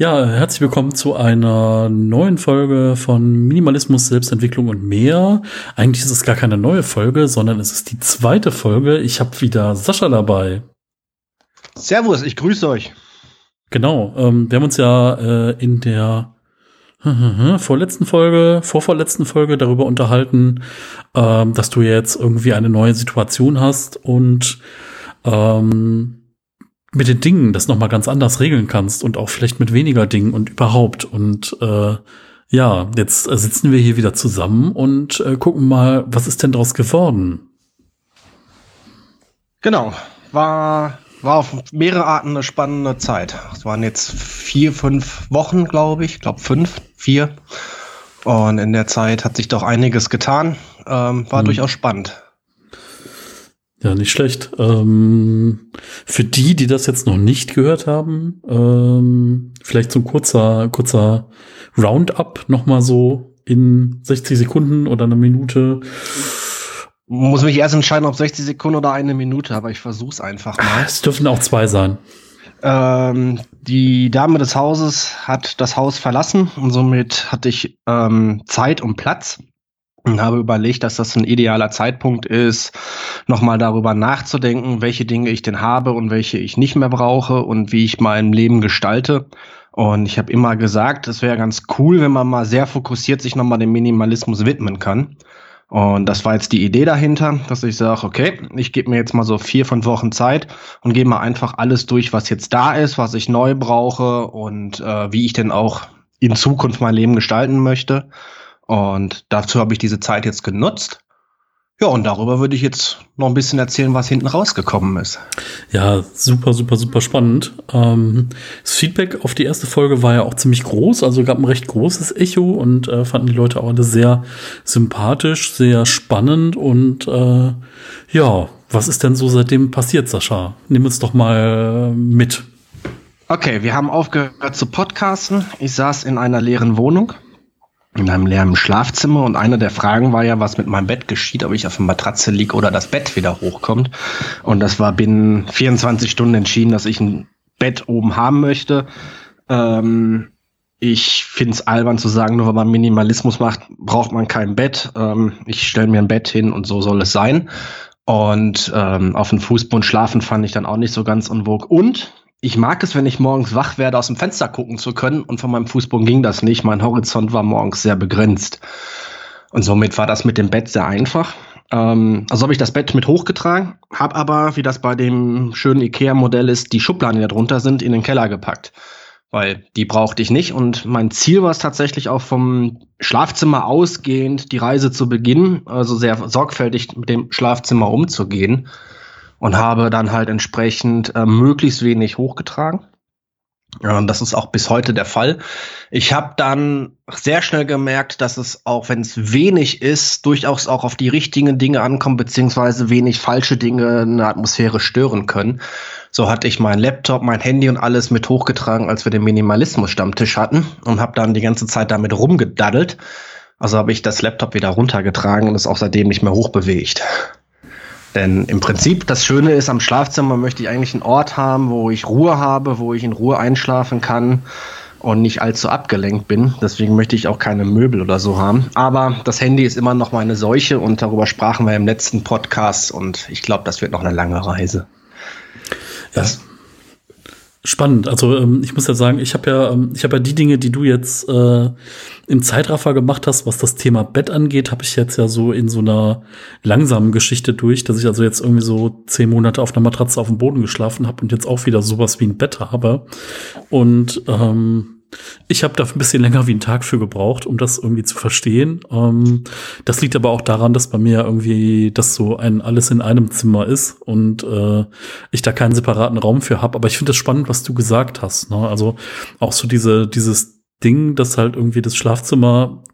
Ja, herzlich willkommen zu einer neuen Folge von Minimalismus, Selbstentwicklung und mehr. Eigentlich ist es gar keine neue Folge, sondern es ist die zweite Folge. Ich habe wieder Sascha dabei. Servus, ich grüße euch. Genau, ähm, wir haben uns ja äh, in der vorletzten Folge, vorvorletzten Folge darüber unterhalten, ähm, dass du jetzt irgendwie eine neue Situation hast und ähm, mit den Dingen das nochmal ganz anders regeln kannst und auch vielleicht mit weniger Dingen und überhaupt. Und äh, ja, jetzt sitzen wir hier wieder zusammen und äh, gucken mal, was ist denn daraus geworden? Genau, war, war auf mehrere Arten eine spannende Zeit. Es waren jetzt vier, fünf Wochen, glaube ich. Ich glaube fünf, vier. Und in der Zeit hat sich doch einiges getan. Ähm, war hm. durchaus spannend. Ja, nicht schlecht. Ähm, für die, die das jetzt noch nicht gehört haben, ähm, vielleicht so ein kurzer, kurzer Roundup nochmal so in 60 Sekunden oder eine Minute. Muss mich erst entscheiden, ob 60 Sekunden oder eine Minute, aber ich versuch's einfach mal. Es dürfen auch zwei sein. Ähm, die Dame des Hauses hat das Haus verlassen und somit hatte ich ähm, Zeit und Platz und habe überlegt, dass das ein idealer Zeitpunkt ist, nochmal darüber nachzudenken, welche Dinge ich denn habe und welche ich nicht mehr brauche und wie ich mein Leben gestalte. Und ich habe immer gesagt, es wäre ganz cool, wenn man mal sehr fokussiert sich nochmal dem Minimalismus widmen kann. Und das war jetzt die Idee dahinter, dass ich sage, okay, ich gebe mir jetzt mal so vier, fünf Wochen Zeit und gehe mal einfach alles durch, was jetzt da ist, was ich neu brauche und äh, wie ich denn auch in Zukunft mein Leben gestalten möchte. Und dazu habe ich diese Zeit jetzt genutzt. Ja, und darüber würde ich jetzt noch ein bisschen erzählen, was hinten rausgekommen ist. Ja, super, super, super spannend. Ähm, das Feedback auf die erste Folge war ja auch ziemlich groß, also gab ein recht großes Echo und äh, fanden die Leute auch alle sehr sympathisch, sehr spannend und äh, ja, was ist denn so seitdem passiert, Sascha? Nimm uns doch mal mit. Okay, wir haben aufgehört zu podcasten. Ich saß in einer leeren Wohnung in einem leeren Schlafzimmer und eine der Fragen war ja, was mit meinem Bett geschieht, ob ich auf der Matratze liege oder das Bett wieder hochkommt. Und das war binnen 24 Stunden entschieden, dass ich ein Bett oben haben möchte. Ähm, ich finde es albern zu sagen, nur weil man Minimalismus macht, braucht man kein Bett. Ähm, ich stelle mir ein Bett hin und so soll es sein. Und ähm, auf dem Fußboden schlafen fand ich dann auch nicht so ganz unwog. Und ich mag es, wenn ich morgens wach werde, aus dem Fenster gucken zu können. Und von meinem Fußboden ging das nicht. Mein Horizont war morgens sehr begrenzt. Und somit war das mit dem Bett sehr einfach. Ähm, also habe ich das Bett mit hochgetragen, habe aber, wie das bei dem schönen Ikea-Modell ist, die Schubladen, die da drunter sind, in den Keller gepackt. Weil die brauchte ich nicht. Und mein Ziel war es tatsächlich auch vom Schlafzimmer ausgehend, die Reise zu beginnen, also sehr sorgfältig mit dem Schlafzimmer umzugehen und habe dann halt entsprechend äh, möglichst wenig hochgetragen. Ja, das ist auch bis heute der Fall. Ich habe dann sehr schnell gemerkt, dass es auch, wenn es wenig ist, durchaus auch auf die richtigen Dinge ankommt, beziehungsweise wenig falsche Dinge eine Atmosphäre stören können. So hatte ich meinen Laptop, mein Handy und alles mit hochgetragen, als wir den Minimalismus-Stammtisch hatten und habe dann die ganze Zeit damit rumgedaddelt. Also habe ich das Laptop wieder runtergetragen und es auch seitdem nicht mehr hochbewegt. Denn im Prinzip, das Schöne ist, am Schlafzimmer möchte ich eigentlich einen Ort haben, wo ich Ruhe habe, wo ich in Ruhe einschlafen kann und nicht allzu abgelenkt bin. Deswegen möchte ich auch keine Möbel oder so haben. Aber das Handy ist immer noch meine Seuche und darüber sprachen wir im letzten Podcast und ich glaube, das wird noch eine lange Reise. Das, Spannend. Also ähm, ich muss ja sagen, ich habe ja, ähm, ich habe ja die Dinge, die du jetzt äh, im Zeitraffer gemacht hast, was das Thema Bett angeht, habe ich jetzt ja so in so einer langsamen Geschichte durch, dass ich also jetzt irgendwie so zehn Monate auf einer Matratze auf dem Boden geschlafen habe und jetzt auch wieder sowas wie ein Bett habe. Und ähm, ich habe da ein bisschen länger wie einen Tag für gebraucht, um das irgendwie zu verstehen. Ähm, das liegt aber auch daran, dass bei mir irgendwie das so ein alles in einem Zimmer ist und äh, ich da keinen separaten Raum für habe. Aber ich finde es spannend, was du gesagt hast. Ne? Also auch so diese dieses Ding, dass halt irgendwie das Schlafzimmer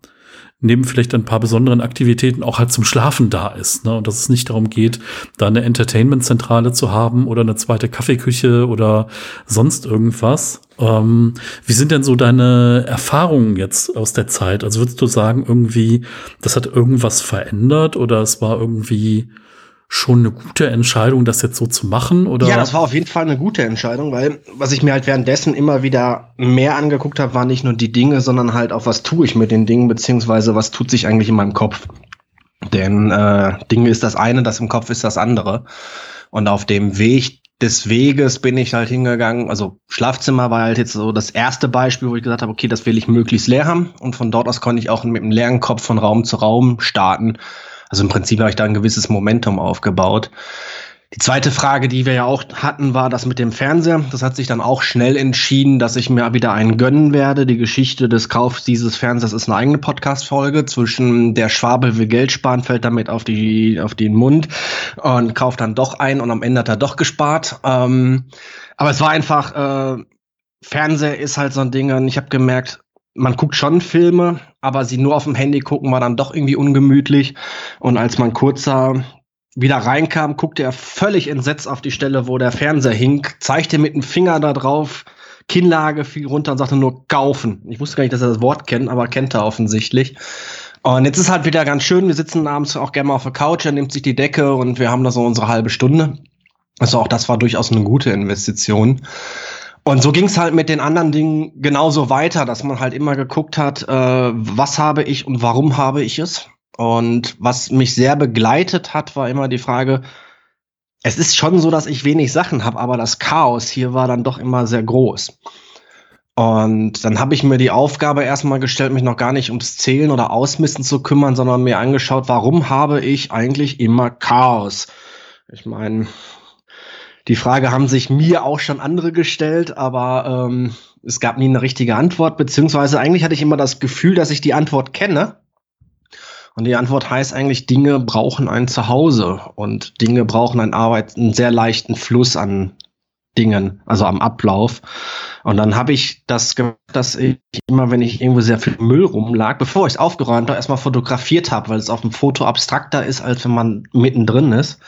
neben vielleicht ein paar besonderen Aktivitäten auch halt zum Schlafen da ist. Ne? Und dass es nicht darum geht, da eine Entertainment-Zentrale zu haben oder eine zweite Kaffeeküche oder sonst irgendwas. Ähm, wie sind denn so deine Erfahrungen jetzt aus der Zeit? Also würdest du sagen, irgendwie, das hat irgendwas verändert oder es war irgendwie schon eine gute Entscheidung, das jetzt so zu machen? Oder? Ja, das war auf jeden Fall eine gute Entscheidung, weil was ich mir halt währenddessen immer wieder mehr angeguckt habe, waren nicht nur die Dinge, sondern halt auch, was tue ich mit den Dingen, beziehungsweise was tut sich eigentlich in meinem Kopf. Denn äh, Dinge ist das eine, das im Kopf ist das andere. Und auf dem Weg des Weges bin ich halt hingegangen. Also Schlafzimmer war halt jetzt so das erste Beispiel, wo ich gesagt habe, okay, das will ich möglichst leer haben. Und von dort aus konnte ich auch mit einem leeren Kopf von Raum zu Raum starten also im Prinzip habe ich da ein gewisses Momentum aufgebaut. Die zweite Frage, die wir ja auch hatten, war das mit dem Fernseher. Das hat sich dann auch schnell entschieden, dass ich mir wieder einen gönnen werde. Die Geschichte des Kaufs dieses Fernsehers ist eine eigene Podcast-Folge. Zwischen der Schwabel will Geld sparen, fällt damit auf, die, auf den Mund und kauft dann doch ein und am Ende hat er doch gespart. Ähm, aber es war einfach, äh, Fernseher ist halt so ein Ding. Und ich habe gemerkt, man guckt schon Filme, aber sie nur auf dem Handy gucken war dann doch irgendwie ungemütlich. Und als man kurzer wieder reinkam, guckte er völlig entsetzt auf die Stelle, wo der Fernseher hing, zeigte mit dem Finger da drauf, Kinnlage fiel runter und sagte nur kaufen. Ich wusste gar nicht, dass er das Wort kennt, aber kennt er offensichtlich. Und jetzt ist halt wieder ganz schön, wir sitzen abends auch gerne mal auf der Couch, er nimmt sich die Decke und wir haben da so unsere halbe Stunde. Also auch das war durchaus eine gute Investition. Und so ging es halt mit den anderen Dingen genauso weiter, dass man halt immer geguckt hat, äh, was habe ich und warum habe ich es. Und was mich sehr begleitet hat, war immer die Frage, es ist schon so, dass ich wenig Sachen habe, aber das Chaos hier war dann doch immer sehr groß. Und dann habe ich mir die Aufgabe erstmal gestellt, mich noch gar nicht ums Zählen oder Ausmisten zu kümmern, sondern mir angeschaut, warum habe ich eigentlich immer Chaos? Ich meine, die Frage haben sich mir auch schon andere gestellt, aber ähm, es gab nie eine richtige Antwort, beziehungsweise eigentlich hatte ich immer das Gefühl, dass ich die Antwort kenne. Und die Antwort heißt eigentlich, Dinge brauchen ein Zuhause und Dinge brauchen ein Arbeit, einen sehr leichten Fluss an Dingen, also am Ablauf. Und dann habe ich das gemacht, dass ich immer, wenn ich irgendwo sehr viel Müll rumlag, bevor ich es aufgeräumt habe, erstmal fotografiert habe, weil es auf dem Foto abstrakter ist, als wenn man mittendrin ist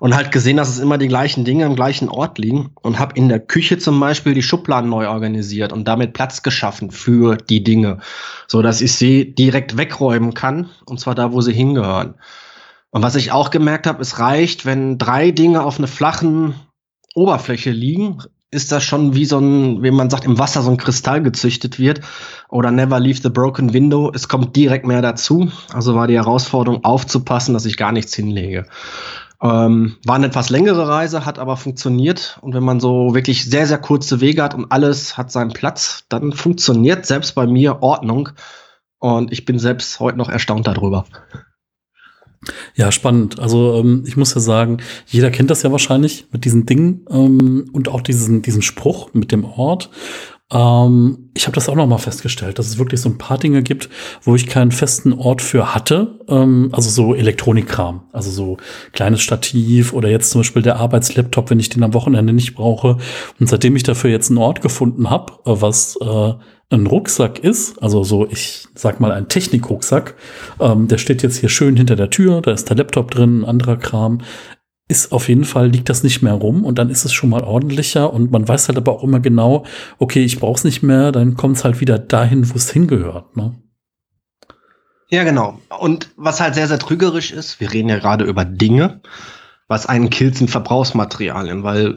und halt gesehen, dass es immer die gleichen Dinge am gleichen Ort liegen und habe in der Küche zum Beispiel die Schubladen neu organisiert und damit Platz geschaffen für die Dinge, so dass ich sie direkt wegräumen kann und zwar da, wo sie hingehören. Und was ich auch gemerkt habe, es reicht, wenn drei Dinge auf einer flachen Oberfläche liegen, ist das schon wie so ein, wie man sagt, im Wasser so ein Kristall gezüchtet wird. Oder never leave the broken window. Es kommt direkt mehr dazu. Also war die Herausforderung aufzupassen, dass ich gar nichts hinlege. Ähm, war eine etwas längere Reise, hat aber funktioniert. Und wenn man so wirklich sehr, sehr kurze Wege hat und alles hat seinen Platz, dann funktioniert selbst bei mir Ordnung. Und ich bin selbst heute noch erstaunt darüber. Ja, spannend. Also ähm, ich muss ja sagen, jeder kennt das ja wahrscheinlich mit diesen Dingen ähm, und auch diesen, diesen Spruch mit dem Ort. Ähm, ich habe das auch noch mal festgestellt, dass es wirklich so ein paar Dinge gibt, wo ich keinen festen Ort für hatte. Ähm, also so Elektronikkram, also so kleines Stativ oder jetzt zum Beispiel der Arbeitslaptop, wenn ich den am Wochenende nicht brauche. Und seitdem ich dafür jetzt einen Ort gefunden habe, äh, was äh, ein Rucksack ist, also so, ich sag mal ein Technikrucksack, ähm, der steht jetzt hier schön hinter der Tür, da ist der Laptop drin, anderer Kram, ist auf jeden Fall, liegt das nicht mehr rum und dann ist es schon mal ordentlicher und man weiß halt aber auch immer genau, okay, ich brauch's nicht mehr, dann kommt's halt wieder dahin, wo es hingehört. Ne? Ja, genau. Und was halt sehr, sehr trügerisch ist, wir reden ja gerade über Dinge, was einen killt, sind Verbrauchsmaterialien, weil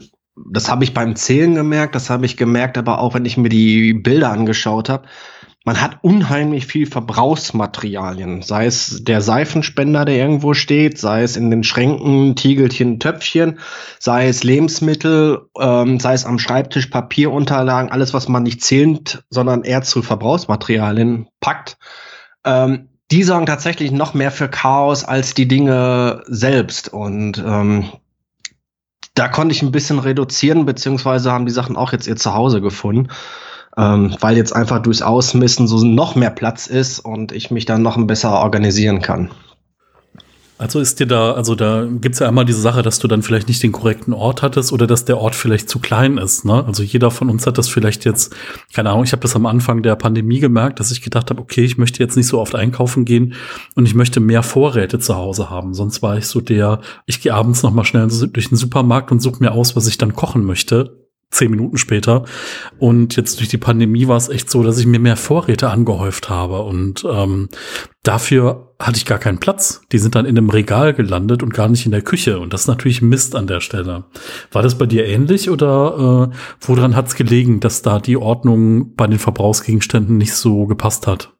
das habe ich beim Zählen gemerkt, das habe ich gemerkt, aber auch wenn ich mir die Bilder angeschaut habe, man hat unheimlich viel Verbrauchsmaterialien, sei es der Seifenspender, der irgendwo steht, sei es in den Schränken Tiegelchen, Töpfchen, sei es Lebensmittel, ähm, sei es am Schreibtisch Papierunterlagen, alles, was man nicht zählt, sondern eher zu Verbrauchsmaterialien packt. Ähm, die sorgen tatsächlich noch mehr für Chaos als die Dinge selbst. Und ähm, da konnte ich ein bisschen reduzieren, beziehungsweise haben die Sachen auch jetzt ihr Zuhause gefunden ähm, weil jetzt einfach durchs Ausmissen so noch mehr Platz ist und ich mich dann noch besser organisieren kann. Also ist dir da, also da gibt's ja einmal diese Sache, dass du dann vielleicht nicht den korrekten Ort hattest oder dass der Ort vielleicht zu klein ist. Ne? Also jeder von uns hat das vielleicht jetzt, keine Ahnung, ich habe das am Anfang der Pandemie gemerkt, dass ich gedacht habe, okay, ich möchte jetzt nicht so oft einkaufen gehen und ich möchte mehr Vorräte zu Hause haben. Sonst war ich so der, ich gehe abends noch mal schnell durch den Supermarkt und suche mir aus, was ich dann kochen möchte zehn Minuten später. Und jetzt durch die Pandemie war es echt so, dass ich mir mehr Vorräte angehäuft habe. Und ähm, dafür hatte ich gar keinen Platz. Die sind dann in einem Regal gelandet und gar nicht in der Küche. Und das ist natürlich Mist an der Stelle. War das bei dir ähnlich oder äh, woran hat es gelegen, dass da die Ordnung bei den Verbrauchsgegenständen nicht so gepasst hat?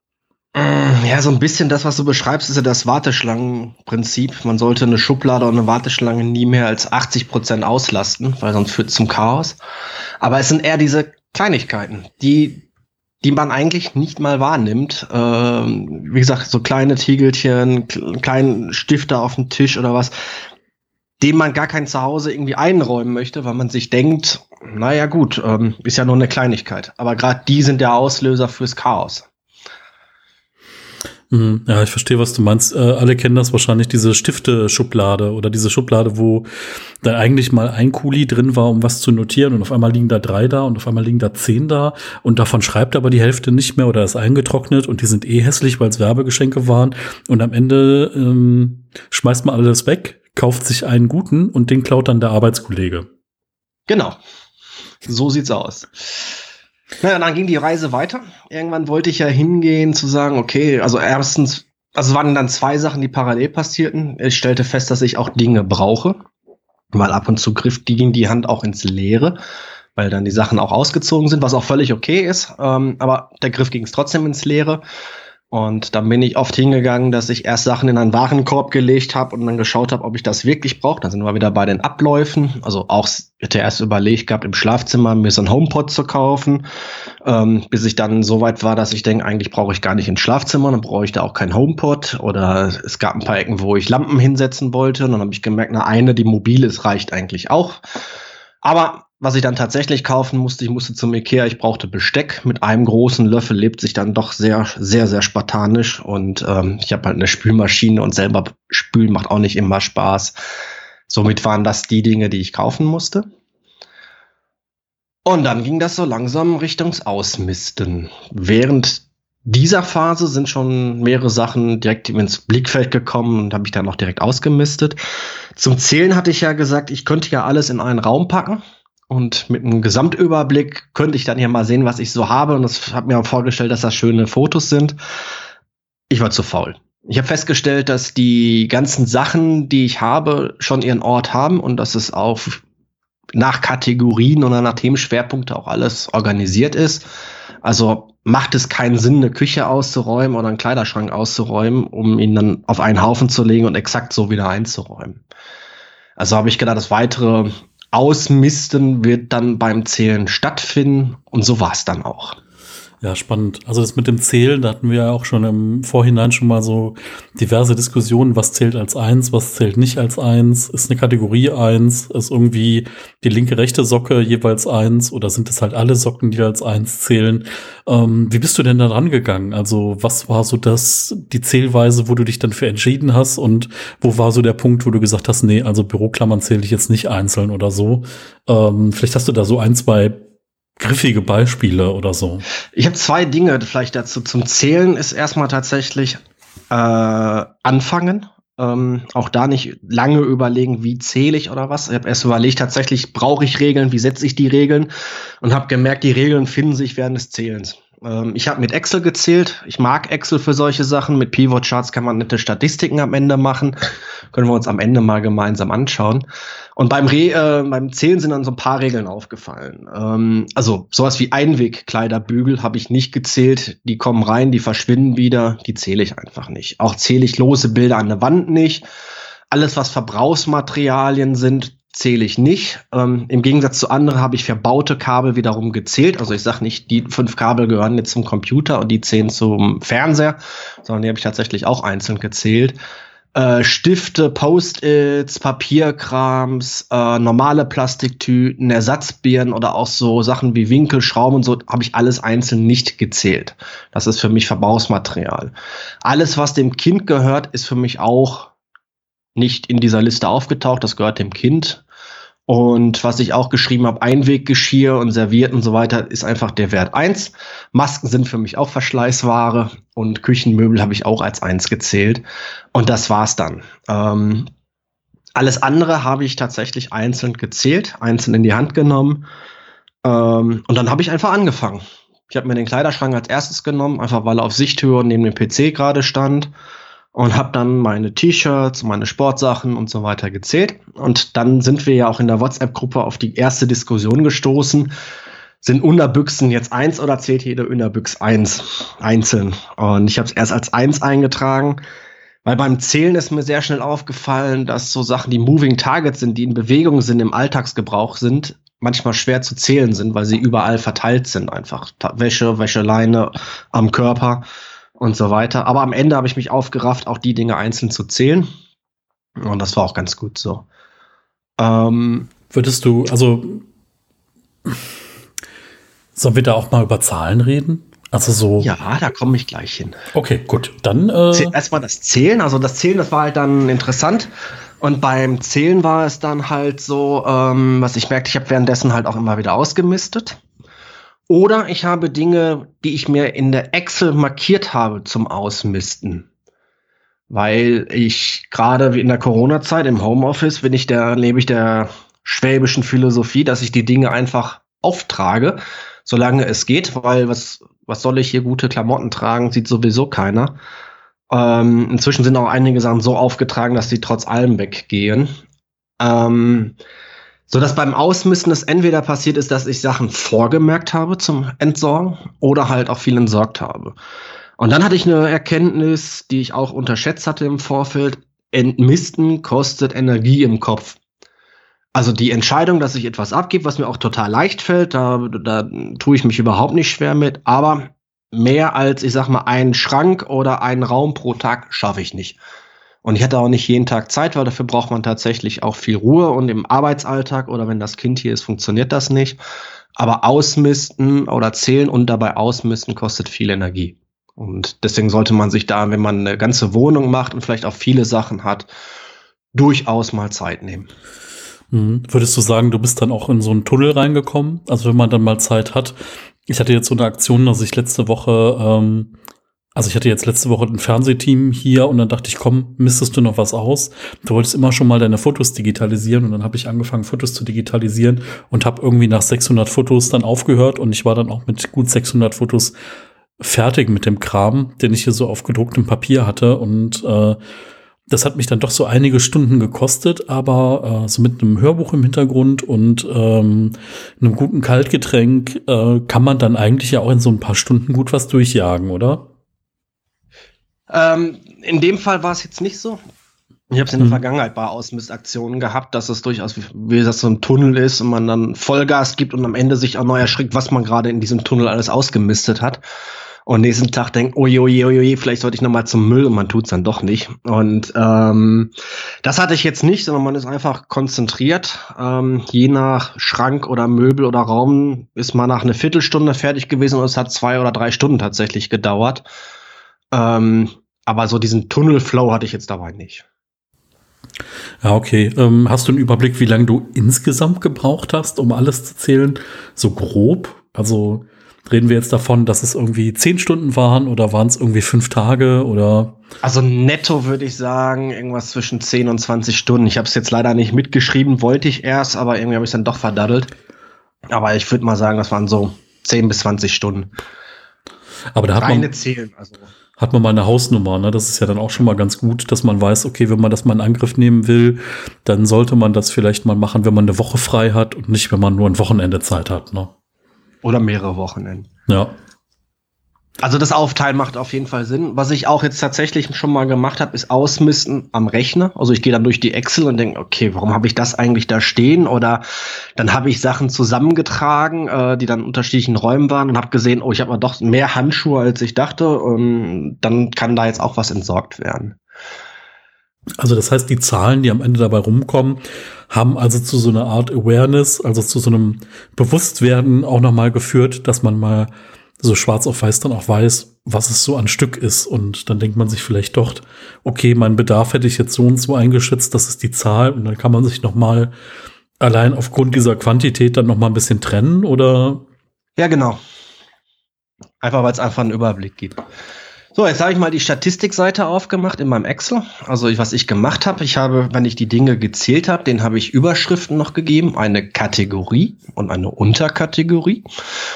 Mm, ja, so ein bisschen das, was du beschreibst, ist ja das Warteschlangenprinzip. Man sollte eine Schublade oder eine Warteschlange nie mehr als 80 Prozent auslasten, weil sonst führt es zum Chaos. Aber es sind eher diese Kleinigkeiten, die, die man eigentlich nicht mal wahrnimmt. Ähm, wie gesagt, so kleine Tiegelchen, kleinen Stifter auf dem Tisch oder was, den man gar kein Zuhause irgendwie einräumen möchte, weil man sich denkt, naja gut, ähm, ist ja nur eine Kleinigkeit. Aber gerade die sind der Auslöser fürs Chaos. Mhm. Ja, ich verstehe, was du meinst. Äh, alle kennen das wahrscheinlich, diese Stifte-Schublade oder diese Schublade, wo da eigentlich mal ein Kuli drin war, um was zu notieren und auf einmal liegen da drei da und auf einmal liegen da zehn da und davon schreibt aber die Hälfte nicht mehr oder ist eingetrocknet und die sind eh hässlich, weil es Werbegeschenke waren und am Ende ähm, schmeißt man alles weg, kauft sich einen guten und den klaut dann der Arbeitskollege. Genau. So sieht's aus. Naja, dann ging die Reise weiter. Irgendwann wollte ich ja hingehen zu sagen, okay, also erstens, also waren dann zwei Sachen, die parallel passierten. Ich stellte fest, dass ich auch Dinge brauche, weil ab und zu griff die ging die Hand auch ins Leere, weil dann die Sachen auch ausgezogen sind, was auch völlig okay ist. Ähm, aber der Griff ging es trotzdem ins Leere. Und dann bin ich oft hingegangen, dass ich erst Sachen in einen Warenkorb gelegt habe und dann geschaut habe, ob ich das wirklich brauche. Dann sind wir wieder bei den Abläufen. Also auch hätte erst überlegt gehabt, im Schlafzimmer mir so ein HomePod zu kaufen, ähm, bis ich dann so weit war, dass ich denke, eigentlich brauche ich gar nicht ins Schlafzimmer, dann brauche ich da auch kein HomePod. Oder es gab ein paar Ecken, wo ich Lampen hinsetzen wollte. Und dann habe ich gemerkt, na eine, die mobil ist, reicht eigentlich auch. Aber was ich dann tatsächlich kaufen musste, ich musste zum Ikea, ich brauchte Besteck. Mit einem großen Löffel lebt sich dann doch sehr, sehr, sehr spartanisch. Und ähm, ich habe halt eine Spülmaschine und selber spülen macht auch nicht immer Spaß. Somit waren das die Dinge, die ich kaufen musste. Und dann ging das so langsam Richtungs Ausmisten. Während dieser Phase sind schon mehrere Sachen direkt ins Blickfeld gekommen und habe ich dann auch direkt ausgemistet. Zum Zählen hatte ich ja gesagt, ich könnte ja alles in einen Raum packen und mit einem Gesamtüberblick könnte ich dann ja mal sehen, was ich so habe. Und das hat mir auch vorgestellt, dass das schöne Fotos sind. Ich war zu faul. Ich habe festgestellt, dass die ganzen Sachen, die ich habe, schon ihren Ort haben und dass es auch nach Kategorien oder nach Themenschwerpunkte auch alles organisiert ist. Also macht es keinen Sinn, eine Küche auszuräumen oder einen Kleiderschrank auszuräumen, um ihn dann auf einen Haufen zu legen und exakt so wieder einzuräumen. Also habe ich gedacht, das weitere Ausmisten wird dann beim Zählen stattfinden und so war es dann auch. Ja, spannend. Also das mit dem Zählen, da hatten wir ja auch schon im Vorhinein schon mal so diverse Diskussionen, was zählt als eins, was zählt nicht als eins, ist eine Kategorie eins, ist irgendwie die linke, rechte Socke jeweils eins oder sind es halt alle Socken, die als eins zählen? Ähm, wie bist du denn da rangegangen? Also was war so das, die Zählweise, wo du dich dann für entschieden hast und wo war so der Punkt, wo du gesagt hast, nee, also Büroklammern zähle ich jetzt nicht einzeln oder so? Ähm, vielleicht hast du da so ein, zwei griffige Beispiele oder so? Ich habe zwei Dinge vielleicht dazu. Zum Zählen ist erstmal tatsächlich äh, anfangen. Ähm, auch da nicht lange überlegen, wie zähle ich oder was. Ich habe erst überlegt, tatsächlich brauche ich Regeln, wie setze ich die Regeln und habe gemerkt, die Regeln finden sich während des Zählens. Ähm, ich habe mit Excel gezählt. Ich mag Excel für solche Sachen. Mit Pivot Charts kann man nette Statistiken am Ende machen. Können wir uns am Ende mal gemeinsam anschauen. Und beim, Re äh, beim Zählen sind dann so ein paar Regeln aufgefallen. Ähm, also sowas wie Einwegkleiderbügel habe ich nicht gezählt. Die kommen rein, die verschwinden wieder. Die zähle ich einfach nicht. Auch zähle ich lose Bilder an der Wand nicht. Alles, was Verbrauchsmaterialien sind, zähle ich nicht. Ähm, Im Gegensatz zu anderen habe ich verbaute Kabel wiederum gezählt. Also ich sage nicht, die fünf Kabel gehören jetzt zum Computer und die zehn zum Fernseher, sondern die habe ich tatsächlich auch einzeln gezählt. Äh, Stifte, Post-its, Papierkrams, äh, normale Plastiktüten, Ersatzbirnen oder auch so Sachen wie Winkelschrauben und so habe ich alles einzeln nicht gezählt. Das ist für mich Verbrauchsmaterial. Alles, was dem Kind gehört, ist für mich auch nicht in dieser Liste aufgetaucht. Das gehört dem Kind. Und was ich auch geschrieben habe, Einweggeschirr und Serviert und so weiter, ist einfach der Wert eins. Masken sind für mich auch Verschleißware und Küchenmöbel habe ich auch als eins gezählt. Und das war's dann. Ähm, alles andere habe ich tatsächlich einzeln gezählt, einzeln in die Hand genommen. Ähm, und dann habe ich einfach angefangen. Ich habe mir den Kleiderschrank als erstes genommen, einfach weil er auf Sichthöhe neben dem PC gerade stand und habe dann meine T-Shirts, meine Sportsachen und so weiter gezählt. Und dann sind wir ja auch in der WhatsApp-Gruppe auf die erste Diskussion gestoßen. Sind Unterbüchsen jetzt eins oder zählt jede Unterbüchs eins einzeln? Und ich habe es erst als eins eingetragen, weil beim Zählen ist mir sehr schnell aufgefallen, dass so Sachen, die Moving Targets sind, die in Bewegung sind, im Alltagsgebrauch sind, manchmal schwer zu zählen sind, weil sie überall verteilt sind. Einfach Wäsche, Wäscheleine am Körper und so weiter. Aber am Ende habe ich mich aufgerafft, auch die Dinge einzeln zu zählen. Und das war auch ganz gut so. Ähm, Würdest du, also sollen wir da auch mal über Zahlen reden? Also so. Ja, da komme ich gleich hin. Okay, gut. Dann äh erstmal das Zählen. Also das Zählen, das war halt dann interessant. Und beim Zählen war es dann halt so, ähm, was ich merkte, ich habe währenddessen halt auch immer wieder ausgemistet. Oder ich habe Dinge, die ich mir in der Excel markiert habe zum Ausmisten. Weil ich gerade wie in der Corona-Zeit im Homeoffice bin ich der, lebe ich der schwäbischen Philosophie, dass ich die Dinge einfach auftrage, solange es geht, weil was was soll ich hier gute Klamotten tragen, sieht sowieso keiner. Ähm, inzwischen sind auch einige Sachen so aufgetragen, dass sie trotz allem weggehen. Ähm, so dass beim Ausmisten es entweder passiert ist, dass ich Sachen vorgemerkt habe zum Entsorgen oder halt auch viel entsorgt habe. Und dann hatte ich eine Erkenntnis, die ich auch unterschätzt hatte im Vorfeld. Entmisten kostet Energie im Kopf. Also die Entscheidung, dass ich etwas abgebe, was mir auch total leicht fällt, da, da tue ich mich überhaupt nicht schwer mit, aber mehr als, ich sag mal, einen Schrank oder einen Raum pro Tag schaffe ich nicht. Und ich hatte auch nicht jeden Tag Zeit, weil dafür braucht man tatsächlich auch viel Ruhe und im Arbeitsalltag oder wenn das Kind hier ist, funktioniert das nicht. Aber ausmisten oder zählen und dabei ausmisten kostet viel Energie. Und deswegen sollte man sich da, wenn man eine ganze Wohnung macht und vielleicht auch viele Sachen hat, durchaus mal Zeit nehmen. Mhm. Würdest du sagen, du bist dann auch in so einen Tunnel reingekommen? Also wenn man dann mal Zeit hat. Ich hatte jetzt so eine Aktion, dass ich letzte Woche, ähm, also ich hatte jetzt letzte Woche ein Fernsehteam hier und dann dachte ich, komm, mistest du noch was aus? Du wolltest immer schon mal deine Fotos digitalisieren und dann habe ich angefangen, Fotos zu digitalisieren und habe irgendwie nach 600 Fotos dann aufgehört und ich war dann auch mit gut 600 Fotos fertig mit dem Kram, den ich hier so auf gedrucktem Papier hatte und äh, das hat mich dann doch so einige Stunden gekostet, aber äh, so mit einem Hörbuch im Hintergrund und ähm, einem guten Kaltgetränk äh, kann man dann eigentlich ja auch in so ein paar Stunden gut was durchjagen, oder? Ähm, in dem Fall war es jetzt nicht so. Ich habe es in der hm. Vergangenheit bei Ausmistaktionen gehabt, dass es durchaus wie, wie das so ein Tunnel ist und man dann Vollgas gibt und am Ende sich auch neu erschrickt, was man gerade in diesem Tunnel alles ausgemistet hat und nächsten Tag denkt, oje, oje, oje, vielleicht sollte ich nochmal zum Müll und man tut's dann doch nicht. Und ähm, das hatte ich jetzt nicht, sondern man ist einfach konzentriert. Ähm, je nach Schrank oder Möbel oder Raum ist man nach einer Viertelstunde fertig gewesen und es hat zwei oder drei Stunden tatsächlich gedauert. Ähm, aber so diesen Tunnelflow hatte ich jetzt dabei nicht. Ja, okay. Ähm, hast du einen Überblick, wie lange du insgesamt gebraucht hast, um alles zu zählen? So grob? Also Reden wir jetzt davon, dass es irgendwie zehn Stunden waren oder waren es irgendwie fünf Tage oder? Also netto würde ich sagen, irgendwas zwischen zehn und zwanzig Stunden. Ich habe es jetzt leider nicht mitgeschrieben, wollte ich erst, aber irgendwie habe ich es dann doch verdaddelt. Aber ich würde mal sagen, das waren so zehn bis zwanzig Stunden. Aber da hat Reine man, zählen, also. Hat man mal eine Hausnummer, ne? Das ist ja dann auch schon mal ganz gut, dass man weiß, okay, wenn man das mal in Angriff nehmen will, dann sollte man das vielleicht mal machen, wenn man eine Woche frei hat und nicht, wenn man nur ein Wochenende Zeit hat, ne? Oder mehrere Wochenenden. Ja. Also das Aufteilen macht auf jeden Fall Sinn. Was ich auch jetzt tatsächlich schon mal gemacht habe, ist Ausmisten am Rechner. Also ich gehe dann durch die Excel und denke, okay, warum habe ich das eigentlich da stehen? Oder dann habe ich Sachen zusammengetragen, äh, die dann in unterschiedlichen Räumen waren und habe gesehen, oh, ich habe aber doch mehr Handschuhe, als ich dachte. Und dann kann da jetzt auch was entsorgt werden. Also das heißt, die Zahlen, die am Ende dabei rumkommen, haben also zu so einer Art Awareness, also zu so einem Bewusstwerden auch nochmal geführt, dass man mal so schwarz auf weiß dann auch weiß, was es so an Stück ist. Und dann denkt man sich vielleicht doch, okay, mein Bedarf hätte ich jetzt so und so eingeschätzt, das ist die Zahl. Und dann kann man sich nochmal allein aufgrund dieser Quantität dann nochmal ein bisschen trennen, oder? Ja, genau. Einfach weil es einfach einen Überblick gibt. So, jetzt habe ich mal die Statistikseite aufgemacht in meinem Excel. Also was ich gemacht habe, ich habe, wenn ich die Dinge gezählt habe, den habe ich Überschriften noch gegeben, eine Kategorie und eine Unterkategorie.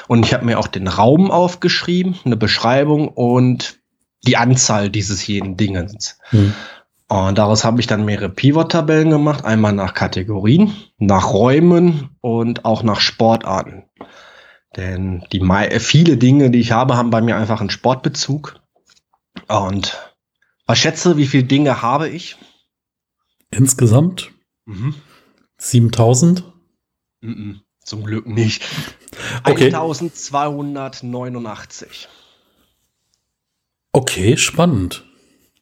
Und ich habe mir auch den Raum aufgeschrieben, eine Beschreibung und die Anzahl dieses jeden Dingens. Hm. Und daraus habe ich dann mehrere Pivot-Tabellen gemacht, einmal nach Kategorien, nach Räumen und auch nach Sportarten. Denn die viele Dinge, die ich habe, haben bei mir einfach einen Sportbezug. Und was schätze, wie viele Dinge habe ich? Insgesamt? Mhm. 7000? Mhm. Zum Glück nicht. Okay. 1289. Okay, spannend.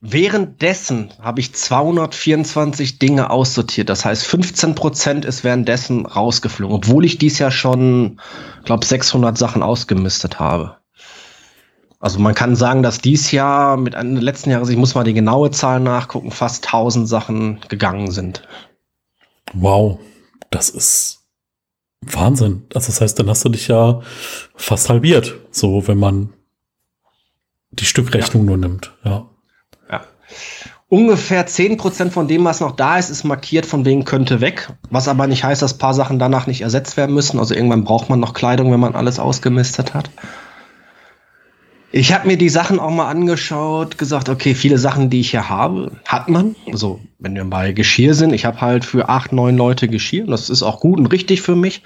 Währenddessen habe ich 224 Dinge aussortiert. Das heißt, 15 Prozent ist währenddessen rausgeflogen, obwohl ich dies Jahr schon, glaube 600 Sachen ausgemistet habe. Also man kann sagen, dass dies Jahr mit einem letzten Jahres, ich muss mal die genaue Zahl nachgucken, fast 1000 Sachen gegangen sind. Wow, das ist Wahnsinn. Also das heißt, dann hast du dich ja fast halbiert, so wenn man die Stückrechnung ja. nur nimmt, ja. Ja. Ungefähr 10% von dem, was noch da ist, ist markiert, von wegen könnte weg. Was aber nicht heißt, dass paar Sachen danach nicht ersetzt werden müssen. Also irgendwann braucht man noch Kleidung, wenn man alles ausgemistet hat. Ich habe mir die Sachen auch mal angeschaut, gesagt, okay, viele Sachen, die ich hier habe, hat man. Also, wenn wir bei Geschirr sind, ich habe halt für acht, neun Leute Geschirr das ist auch gut und richtig für mich.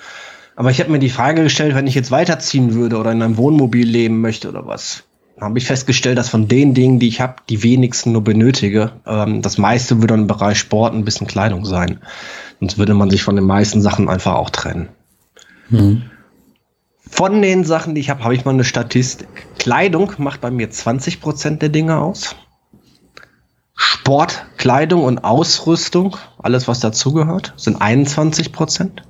Aber ich habe mir die Frage gestellt, wenn ich jetzt weiterziehen würde oder in einem Wohnmobil leben möchte oder was, habe ich festgestellt, dass von den Dingen, die ich habe, die wenigsten nur benötige. Ähm, das meiste würde im Bereich Sport ein bisschen Kleidung sein. Sonst würde man sich von den meisten Sachen einfach auch trennen. Mhm. Von den Sachen, die ich habe, habe ich mal eine Statistik. Kleidung macht bei mir 20% der Dinge aus. Sport, Kleidung und Ausrüstung, alles was dazugehört, sind 21%.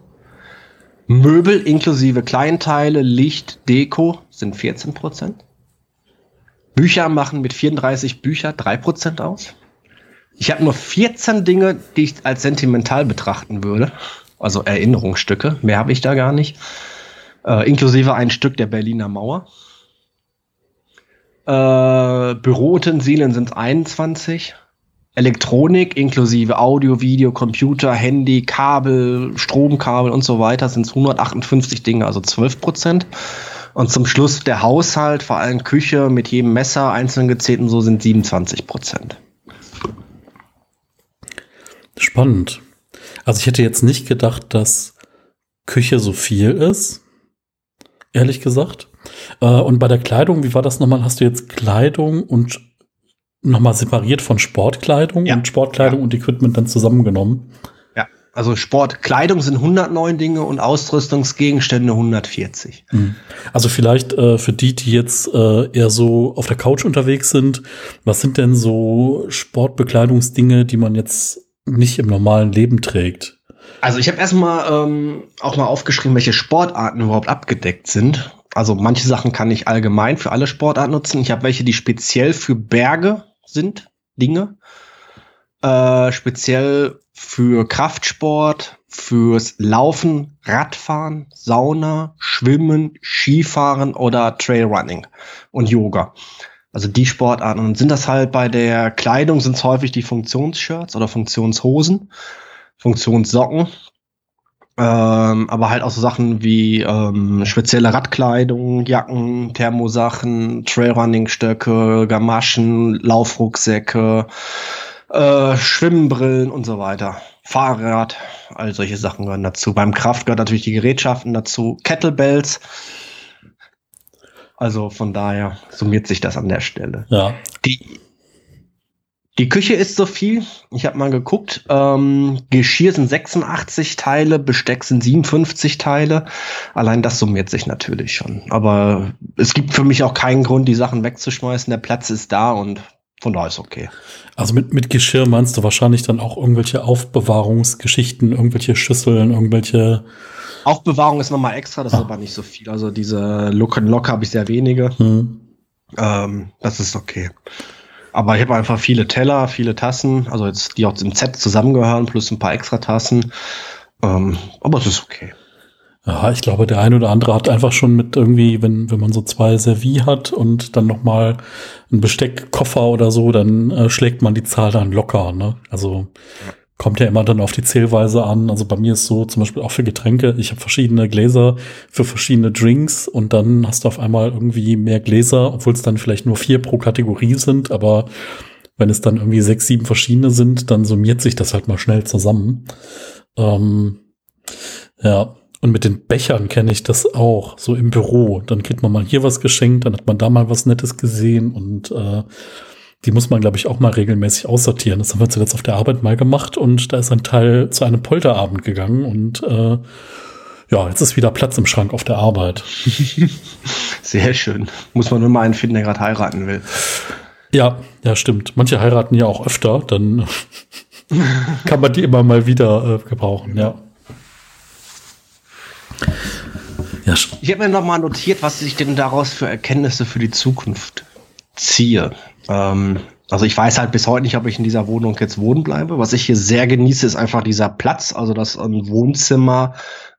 Möbel inklusive Kleinteile, Licht, Deko sind 14%. Bücher machen mit 34 Bücher 3% aus. Ich habe nur 14 Dinge, die ich als sentimental betrachten würde. Also Erinnerungsstücke. Mehr habe ich da gar nicht äh, inklusive ein Stück der Berliner Mauer. Äh, Büroutensilien sind 21. Elektronik inklusive Audio, Video, Computer, Handy, Kabel, Stromkabel und so weiter sind 158 Dinge, also 12 Prozent. Und zum Schluss der Haushalt, vor allem Küche mit jedem Messer einzeln gezählt und so sind 27 Prozent. Spannend. Also ich hätte jetzt nicht gedacht, dass Küche so viel ist ehrlich gesagt. Äh, und bei der Kleidung, wie war das nochmal? Hast du jetzt Kleidung und nochmal separiert von Sportkleidung ja. und Sportkleidung ja. und Equipment dann zusammengenommen? Ja, also Sportkleidung sind 109 Dinge und Ausrüstungsgegenstände 140. Hm. Also vielleicht äh, für die, die jetzt äh, eher so auf der Couch unterwegs sind, was sind denn so Sportbekleidungsdinge, die man jetzt nicht im normalen Leben trägt? Also ich habe erstmal ähm, auch mal aufgeschrieben, welche Sportarten überhaupt abgedeckt sind. Also manche Sachen kann ich allgemein für alle Sportarten nutzen. Ich habe welche, die speziell für Berge sind, Dinge. Äh, speziell für Kraftsport, fürs Laufen, Radfahren, Sauna, Schwimmen, Skifahren oder Trailrunning und Yoga. Also die Sportarten. Und sind das halt bei der Kleidung sind es häufig die Funktionsshirts oder Funktionshosen. Funktionssocken. Ähm, aber halt auch so Sachen wie ähm, spezielle Radkleidung, Jacken, Thermosachen, Trailrunning-Stöcke, Gamaschen, Laufrucksäcke, äh, Schwimmbrillen und so weiter. Fahrrad, all solche Sachen gehören dazu. Beim Kraft gehört natürlich die Gerätschaften dazu, Kettlebells. Also von daher summiert sich das an der Stelle. Ja. Die die Küche ist so viel. Ich habe mal geguckt. Ähm, Geschirr sind 86 Teile, Besteck sind 57 Teile. Allein das summiert sich natürlich schon. Aber es gibt für mich auch keinen Grund, die Sachen wegzuschmeißen. Der Platz ist da und von da ist okay. Also mit, mit Geschirr meinst du wahrscheinlich dann auch irgendwelche Aufbewahrungsgeschichten, irgendwelche Schüsseln, irgendwelche. Aufbewahrung ist nochmal extra, das ah. ist aber nicht so viel. Also diese Look and Lock habe ich sehr wenige. Hm. Ähm, das ist okay. Aber ich habe einfach viele Teller, viele Tassen, also jetzt die auch im Set zusammengehören, plus ein paar extra Tassen. Ähm, aber es ist okay. Ja, ich glaube, der eine oder andere hat einfach schon mit irgendwie, wenn, wenn man so zwei Servi hat und dann nochmal ein Besteckkoffer oder so, dann äh, schlägt man die Zahl dann locker, ne? Also kommt ja immer dann auf die Zählweise an. Also bei mir ist so zum Beispiel auch für Getränke, ich habe verschiedene Gläser für verschiedene Drinks und dann hast du auf einmal irgendwie mehr Gläser, obwohl es dann vielleicht nur vier pro Kategorie sind, aber wenn es dann irgendwie sechs, sieben verschiedene sind, dann summiert sich das halt mal schnell zusammen. Ähm, ja, und mit den Bechern kenne ich das auch, so im Büro. Dann kriegt man mal hier was geschenkt, dann hat man da mal was Nettes gesehen und äh, die muss man, glaube ich, auch mal regelmäßig aussortieren. Das haben wir zuletzt auf der Arbeit mal gemacht und da ist ein Teil zu einem Polterabend gegangen und äh, ja, jetzt ist wieder Platz im Schrank auf der Arbeit. Sehr schön. Muss man nur mal einen finden, der gerade heiraten will. Ja, ja, stimmt. Manche heiraten ja auch öfter, dann kann man die immer mal wieder äh, gebrauchen, ja. Ja. Ich habe mir noch mal notiert, was ich denn daraus für Erkenntnisse für die Zukunft ziehe. Ähm, also ich weiß halt bis heute nicht, ob ich in dieser Wohnung jetzt wohnen bleibe. Was ich hier sehr genieße, ist einfach dieser Platz, also dass ein Wohnzimmer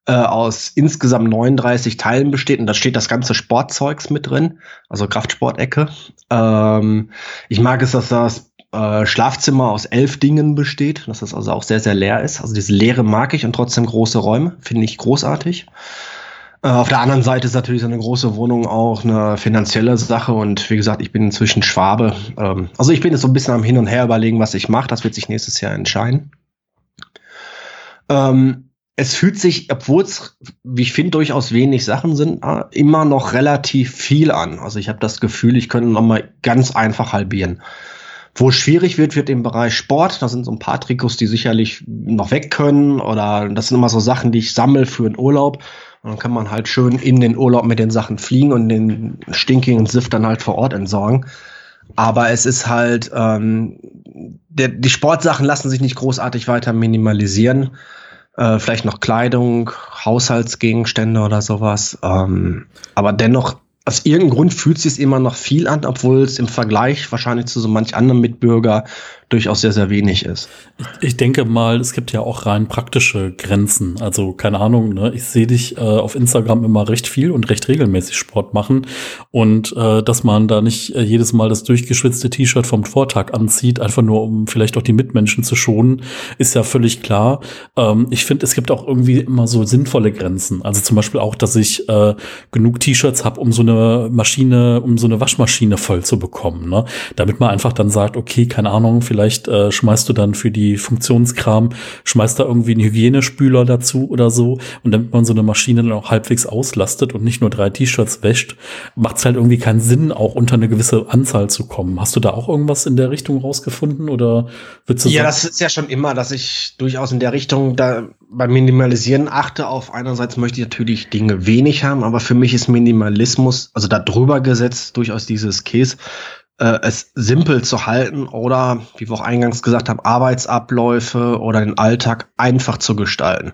äh, aus insgesamt 39 Teilen besteht und da steht das ganze Sportzeugs mit drin, also Kraftsportecke. Ähm, ich mag es, dass das äh, Schlafzimmer aus elf Dingen besteht, dass das also auch sehr, sehr leer ist. Also diese Leere mag ich und trotzdem große Räume, finde ich großartig. Äh, auf der anderen Seite ist natürlich so eine große Wohnung auch eine finanzielle Sache und wie gesagt, ich bin inzwischen Schwabe. Ähm, also ich bin jetzt so ein bisschen am Hin und Her überlegen, was ich mache. Das wird sich nächstes Jahr entscheiden. Ähm, es fühlt sich, obwohl es, wie ich finde, durchaus wenig Sachen sind, äh, immer noch relativ viel an. Also ich habe das Gefühl, ich könnte noch mal ganz einfach halbieren. Wo es schwierig wird, wird im Bereich Sport. Da sind so ein paar Trikots, die sicherlich noch weg können. Oder das sind immer so Sachen, die ich sammle für den Urlaub. Und dann kann man halt schön in den Urlaub mit den Sachen fliegen und den stinkigen Sift dann halt vor Ort entsorgen. Aber es ist halt, ähm, der, die Sportsachen lassen sich nicht großartig weiter minimalisieren. Äh, vielleicht noch Kleidung, Haushaltsgegenstände oder sowas. Ähm, aber dennoch aus irgendeinem Grund fühlt es sich immer noch viel an, obwohl es im Vergleich wahrscheinlich zu so manch anderen Mitbürger durchaus sehr, sehr wenig ist. Ich, ich, denke mal, es gibt ja auch rein praktische Grenzen. Also keine Ahnung, ne? ich sehe dich äh, auf Instagram immer recht viel und recht regelmäßig Sport machen. Und äh, dass man da nicht äh, jedes Mal das durchgeschwitzte T-Shirt vom Vortag anzieht, einfach nur um vielleicht auch die Mitmenschen zu schonen, ist ja völlig klar. Ähm, ich finde, es gibt auch irgendwie immer so sinnvolle Grenzen. Also zum Beispiel auch, dass ich äh, genug T-Shirts habe, um so eine Maschine, um so eine Waschmaschine voll zu bekommen. Ne? Damit man einfach dann sagt, okay, keine Ahnung, vielleicht Vielleicht äh, schmeißt du dann für die Funktionskram, schmeißt da irgendwie einen Hygienespüler dazu oder so. Und damit man so eine Maschine dann auch halbwegs auslastet und nicht nur drei T-Shirts wäscht, macht es halt irgendwie keinen Sinn, auch unter eine gewisse Anzahl zu kommen. Hast du da auch irgendwas in der Richtung rausgefunden oder würdest du Ja, das ist ja schon immer, dass ich durchaus in der Richtung da beim Minimalisieren achte auf einerseits möchte ich natürlich Dinge wenig haben, aber für mich ist Minimalismus, also da drüber gesetzt, durchaus dieses Case, äh, es simpel zu halten oder, wie wir auch eingangs gesagt haben, Arbeitsabläufe oder den Alltag einfach zu gestalten.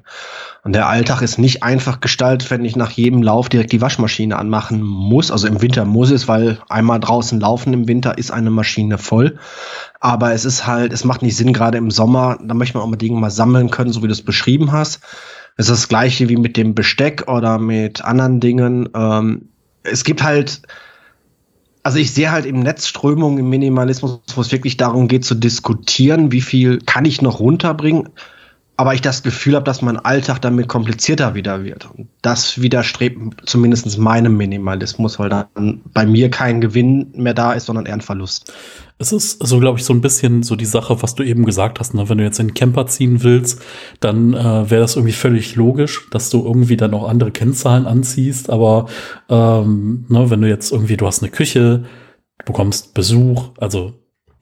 Und der Alltag ist nicht einfach gestaltet, wenn ich nach jedem Lauf direkt die Waschmaschine anmachen muss. Also im Winter muss es, weil einmal draußen laufen im Winter ist eine Maschine voll. Aber es ist halt, es macht nicht Sinn, gerade im Sommer, da möchte man auch mal Dinge mal sammeln können, so wie du es beschrieben hast. Es ist das gleiche wie mit dem Besteck oder mit anderen Dingen. Ähm, es gibt halt, also ich sehe halt im Netz Strömungen im Minimalismus, wo es wirklich darum geht zu diskutieren, wie viel kann ich noch runterbringen, aber ich das Gefühl habe, dass mein Alltag damit komplizierter wieder wird. Und das widerstrebt zumindest meinem Minimalismus, weil dann bei mir kein Gewinn mehr da ist, sondern eher ein Verlust. Es ist so, glaube ich, so ein bisschen so die Sache, was du eben gesagt hast. Ne? Wenn du jetzt in den Camper ziehen willst, dann äh, wäre das irgendwie völlig logisch, dass du irgendwie dann auch andere Kennzahlen anziehst. Aber ähm, ne, wenn du jetzt irgendwie, du hast eine Küche, bekommst Besuch, also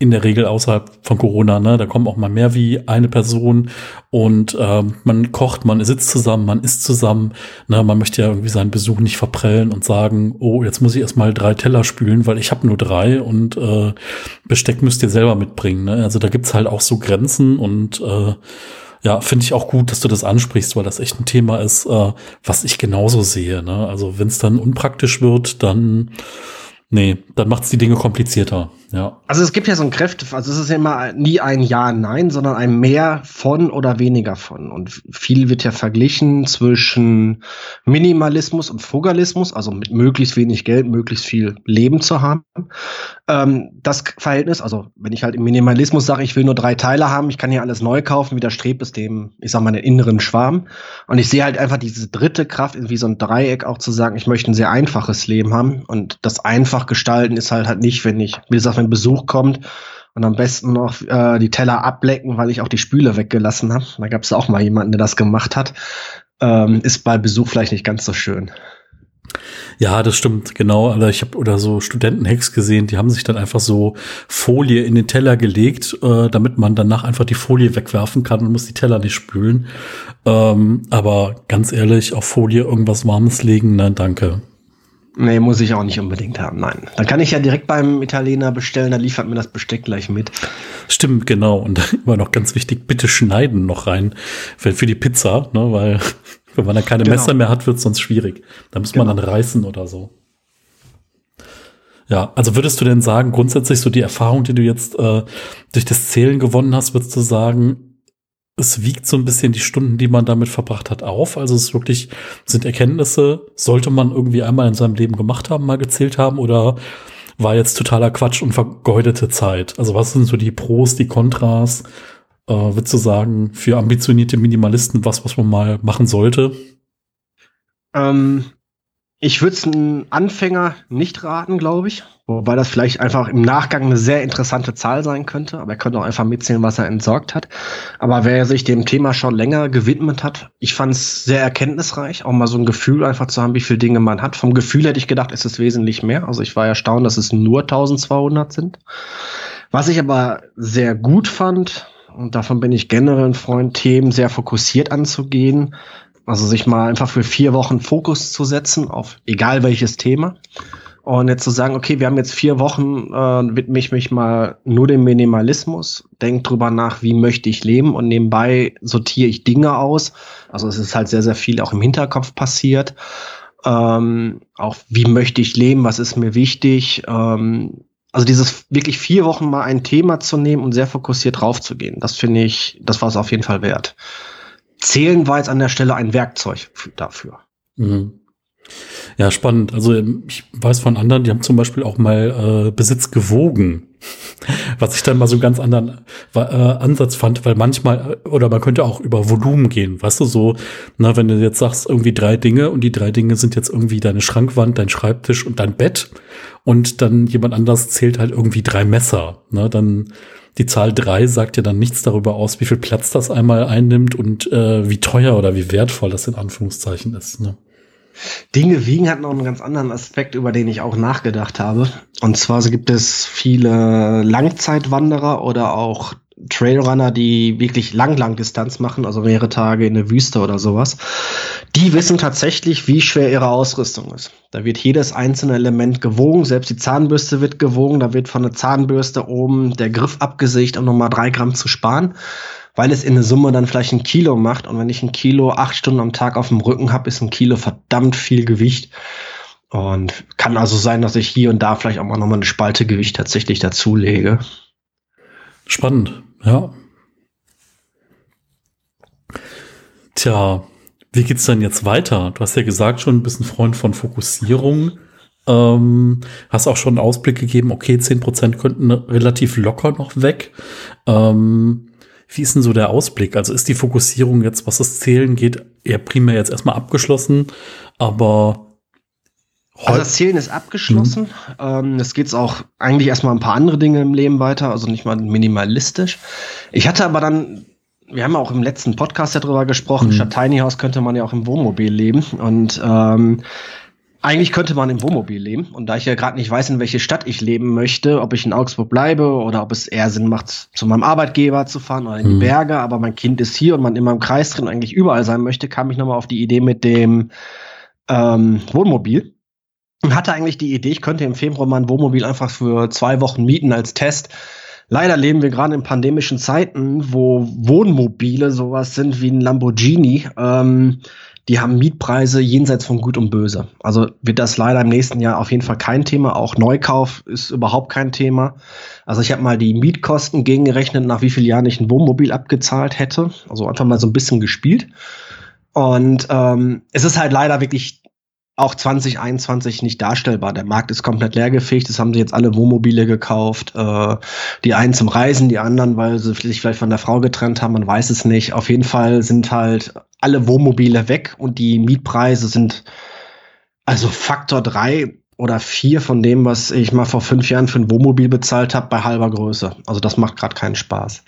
in der Regel außerhalb von Corona, ne? Da kommen auch mal mehr wie eine Person und ähm, man kocht, man sitzt zusammen, man isst zusammen. Ne? Man möchte ja irgendwie seinen Besuch nicht verprellen und sagen, oh, jetzt muss ich erstmal drei Teller spülen, weil ich habe nur drei und äh, Besteck müsst ihr selber mitbringen. Ne? Also da gibt's halt auch so Grenzen und äh, ja, finde ich auch gut, dass du das ansprichst, weil das echt ein Thema ist, äh, was ich genauso sehe. Ne? Also wenn es dann unpraktisch wird, dann nee, dann macht's die Dinge komplizierter. Ja. Also es gibt ja so ein Kräfte, also es ist ja immer nie ein Ja, Nein, sondern ein Mehr von oder weniger von. Und viel wird ja verglichen zwischen Minimalismus und Frugalismus, also mit möglichst wenig Geld, möglichst viel Leben zu haben. Ähm, das Verhältnis, also wenn ich halt im Minimalismus sage, ich will nur drei Teile haben, ich kann hier alles neu kaufen, widerstrebt es dem, ich sag mal, den inneren Schwarm. Und ich sehe halt einfach diese dritte Kraft, wie so ein Dreieck auch zu sagen, ich möchte ein sehr einfaches Leben haben. Und das einfach gestalten ist halt halt nicht, wenn ich, wie gesagt, wenn Besuch kommt und am besten noch äh, die Teller ablecken, weil ich auch die Spüle weggelassen habe. Da gab es auch mal jemanden, der das gemacht hat. Ähm, ist bei Besuch vielleicht nicht ganz so schön. Ja, das stimmt, genau. Also ich habe oder so Studentenhacks gesehen, die haben sich dann einfach so Folie in den Teller gelegt, äh, damit man danach einfach die Folie wegwerfen kann und muss die Teller nicht spülen. Ähm, aber ganz ehrlich, auf Folie irgendwas Warmes legen, nein, danke. Nee, muss ich auch nicht unbedingt haben, nein. Dann kann ich ja direkt beim Italiener bestellen, da liefert mir das Besteck gleich mit. Stimmt, genau. Und immer noch ganz wichtig, bitte schneiden noch rein für, für die Pizza, ne, weil wenn man dann keine genau. Messer mehr hat, wird es sonst schwierig. Da muss genau. man dann reißen oder so. Ja, also würdest du denn sagen, grundsätzlich so die Erfahrung, die du jetzt äh, durch das Zählen gewonnen hast, würdest du sagen, es wiegt so ein bisschen die Stunden, die man damit verbracht hat, auf. Also es ist wirklich, sind Erkenntnisse, sollte man irgendwie einmal in seinem Leben gemacht haben, mal gezählt haben oder war jetzt totaler Quatsch und vergeudete Zeit? Also was sind so die Pros, die Kontras? Äh, würdest du sagen, für ambitionierte Minimalisten was, was man mal machen sollte? Ähm, ich würde es einem Anfänger nicht raten, glaube ich. Wobei das vielleicht einfach im Nachgang eine sehr interessante Zahl sein könnte. Aber er könnte auch einfach mitzählen, was er entsorgt hat. Aber wer sich dem Thema schon länger gewidmet hat, ich fand es sehr erkenntnisreich, auch mal so ein Gefühl einfach zu haben, wie viele Dinge man hat. Vom Gefühl hätte ich gedacht, ist es wesentlich mehr. Also ich war erstaunt, dass es nur 1200 sind. Was ich aber sehr gut fand, und davon bin ich generell ein Freund, Themen sehr fokussiert anzugehen, also sich mal einfach für vier Wochen Fokus zu setzen auf egal welches Thema. Und jetzt zu sagen, okay, wir haben jetzt vier Wochen, äh, widme ich mich mal nur dem Minimalismus, denk drüber nach, wie möchte ich leben und nebenbei sortiere ich Dinge aus. Also es ist halt sehr, sehr viel auch im Hinterkopf passiert. Ähm, auch wie möchte ich leben, was ist mir wichtig. Ähm, also dieses wirklich vier Wochen mal ein Thema zu nehmen und sehr fokussiert draufzugehen, das finde ich, das war es auf jeden Fall wert. Zählen war jetzt an der Stelle ein Werkzeug dafür. Mhm. Ja, spannend. Also ähm, ich weiß von anderen, die haben zum Beispiel auch mal äh, Besitz gewogen, was ich dann mal so einen ganz anderen äh, Ansatz fand, weil manchmal, äh, oder man könnte auch über Volumen gehen, weißt du, so, na, wenn du jetzt sagst, irgendwie drei Dinge und die drei Dinge sind jetzt irgendwie deine Schrankwand, dein Schreibtisch und dein Bett und dann jemand anders zählt halt irgendwie drei Messer, ne, dann die Zahl drei sagt ja dann nichts darüber aus, wie viel Platz das einmal einnimmt und äh, wie teuer oder wie wertvoll das in Anführungszeichen ist. Ne? Dinge wiegen hat noch einen ganz anderen Aspekt, über den ich auch nachgedacht habe. Und zwar gibt es viele Langzeitwanderer oder auch Trailrunner, die wirklich lang, lang Distanz machen, also mehrere Tage in der Wüste oder sowas. Die wissen tatsächlich, wie schwer ihre Ausrüstung ist. Da wird jedes einzelne Element gewogen, selbst die Zahnbürste wird gewogen, da wird von der Zahnbürste oben der Griff abgesägt, um nochmal drei Gramm zu sparen weil es in der Summe dann vielleicht ein Kilo macht. Und wenn ich ein Kilo acht Stunden am Tag auf dem Rücken habe, ist ein Kilo verdammt viel Gewicht. Und kann also sein, dass ich hier und da vielleicht auch mal nochmal eine Spalte Gewicht tatsächlich dazulege. Spannend, ja. Tja, wie geht's denn jetzt weiter? Du hast ja gesagt schon, ein Freund von Fokussierung. Ähm, hast auch schon einen Ausblick gegeben, okay, zehn Prozent könnten relativ locker noch weg. Ähm, wie ist denn so der Ausblick? Also ist die Fokussierung jetzt, was das Zählen geht, eher primär jetzt erstmal abgeschlossen, aber also das Zählen ist abgeschlossen. Mhm. Ähm, es geht auch eigentlich erstmal ein paar andere Dinge im Leben weiter, also nicht mal minimalistisch. Ich hatte aber dann, wir haben auch im letzten Podcast ja drüber gesprochen, mhm. statt Tiny House könnte man ja auch im Wohnmobil leben. Und ähm, eigentlich könnte man im Wohnmobil leben. Und da ich ja gerade nicht weiß, in welche Stadt ich leben möchte, ob ich in Augsburg bleibe oder ob es eher Sinn macht, zu meinem Arbeitgeber zu fahren oder in die mhm. Berge, aber mein Kind ist hier und man immer im Kreis drin eigentlich überall sein möchte, kam ich nochmal auf die Idee mit dem ähm, Wohnmobil. Hatte eigentlich die Idee, ich könnte im Februar mein Wohnmobil einfach für zwei Wochen mieten als Test. Leider leben wir gerade in pandemischen Zeiten, wo Wohnmobile sowas sind wie ein Lamborghini. Ähm, die haben Mietpreise jenseits von Gut und Böse. Also wird das leider im nächsten Jahr auf jeden Fall kein Thema. Auch Neukauf ist überhaupt kein Thema. Also ich habe mal die Mietkosten gegengerechnet, nach wie vielen Jahren ich ein Wohnmobil abgezahlt hätte. Also einfach mal so ein bisschen gespielt. Und ähm, es ist halt leider wirklich auch 2021 nicht darstellbar. Der Markt ist komplett leergefegt. Es haben sie jetzt alle Wohnmobile gekauft. Äh, die einen zum Reisen, die anderen, weil sie sich vielleicht von der Frau getrennt haben. Man weiß es nicht. Auf jeden Fall sind halt alle Wohnmobile weg und die Mietpreise sind also Faktor drei oder vier von dem, was ich mal vor fünf Jahren für ein Wohnmobil bezahlt habe, bei halber Größe. Also das macht gerade keinen Spaß.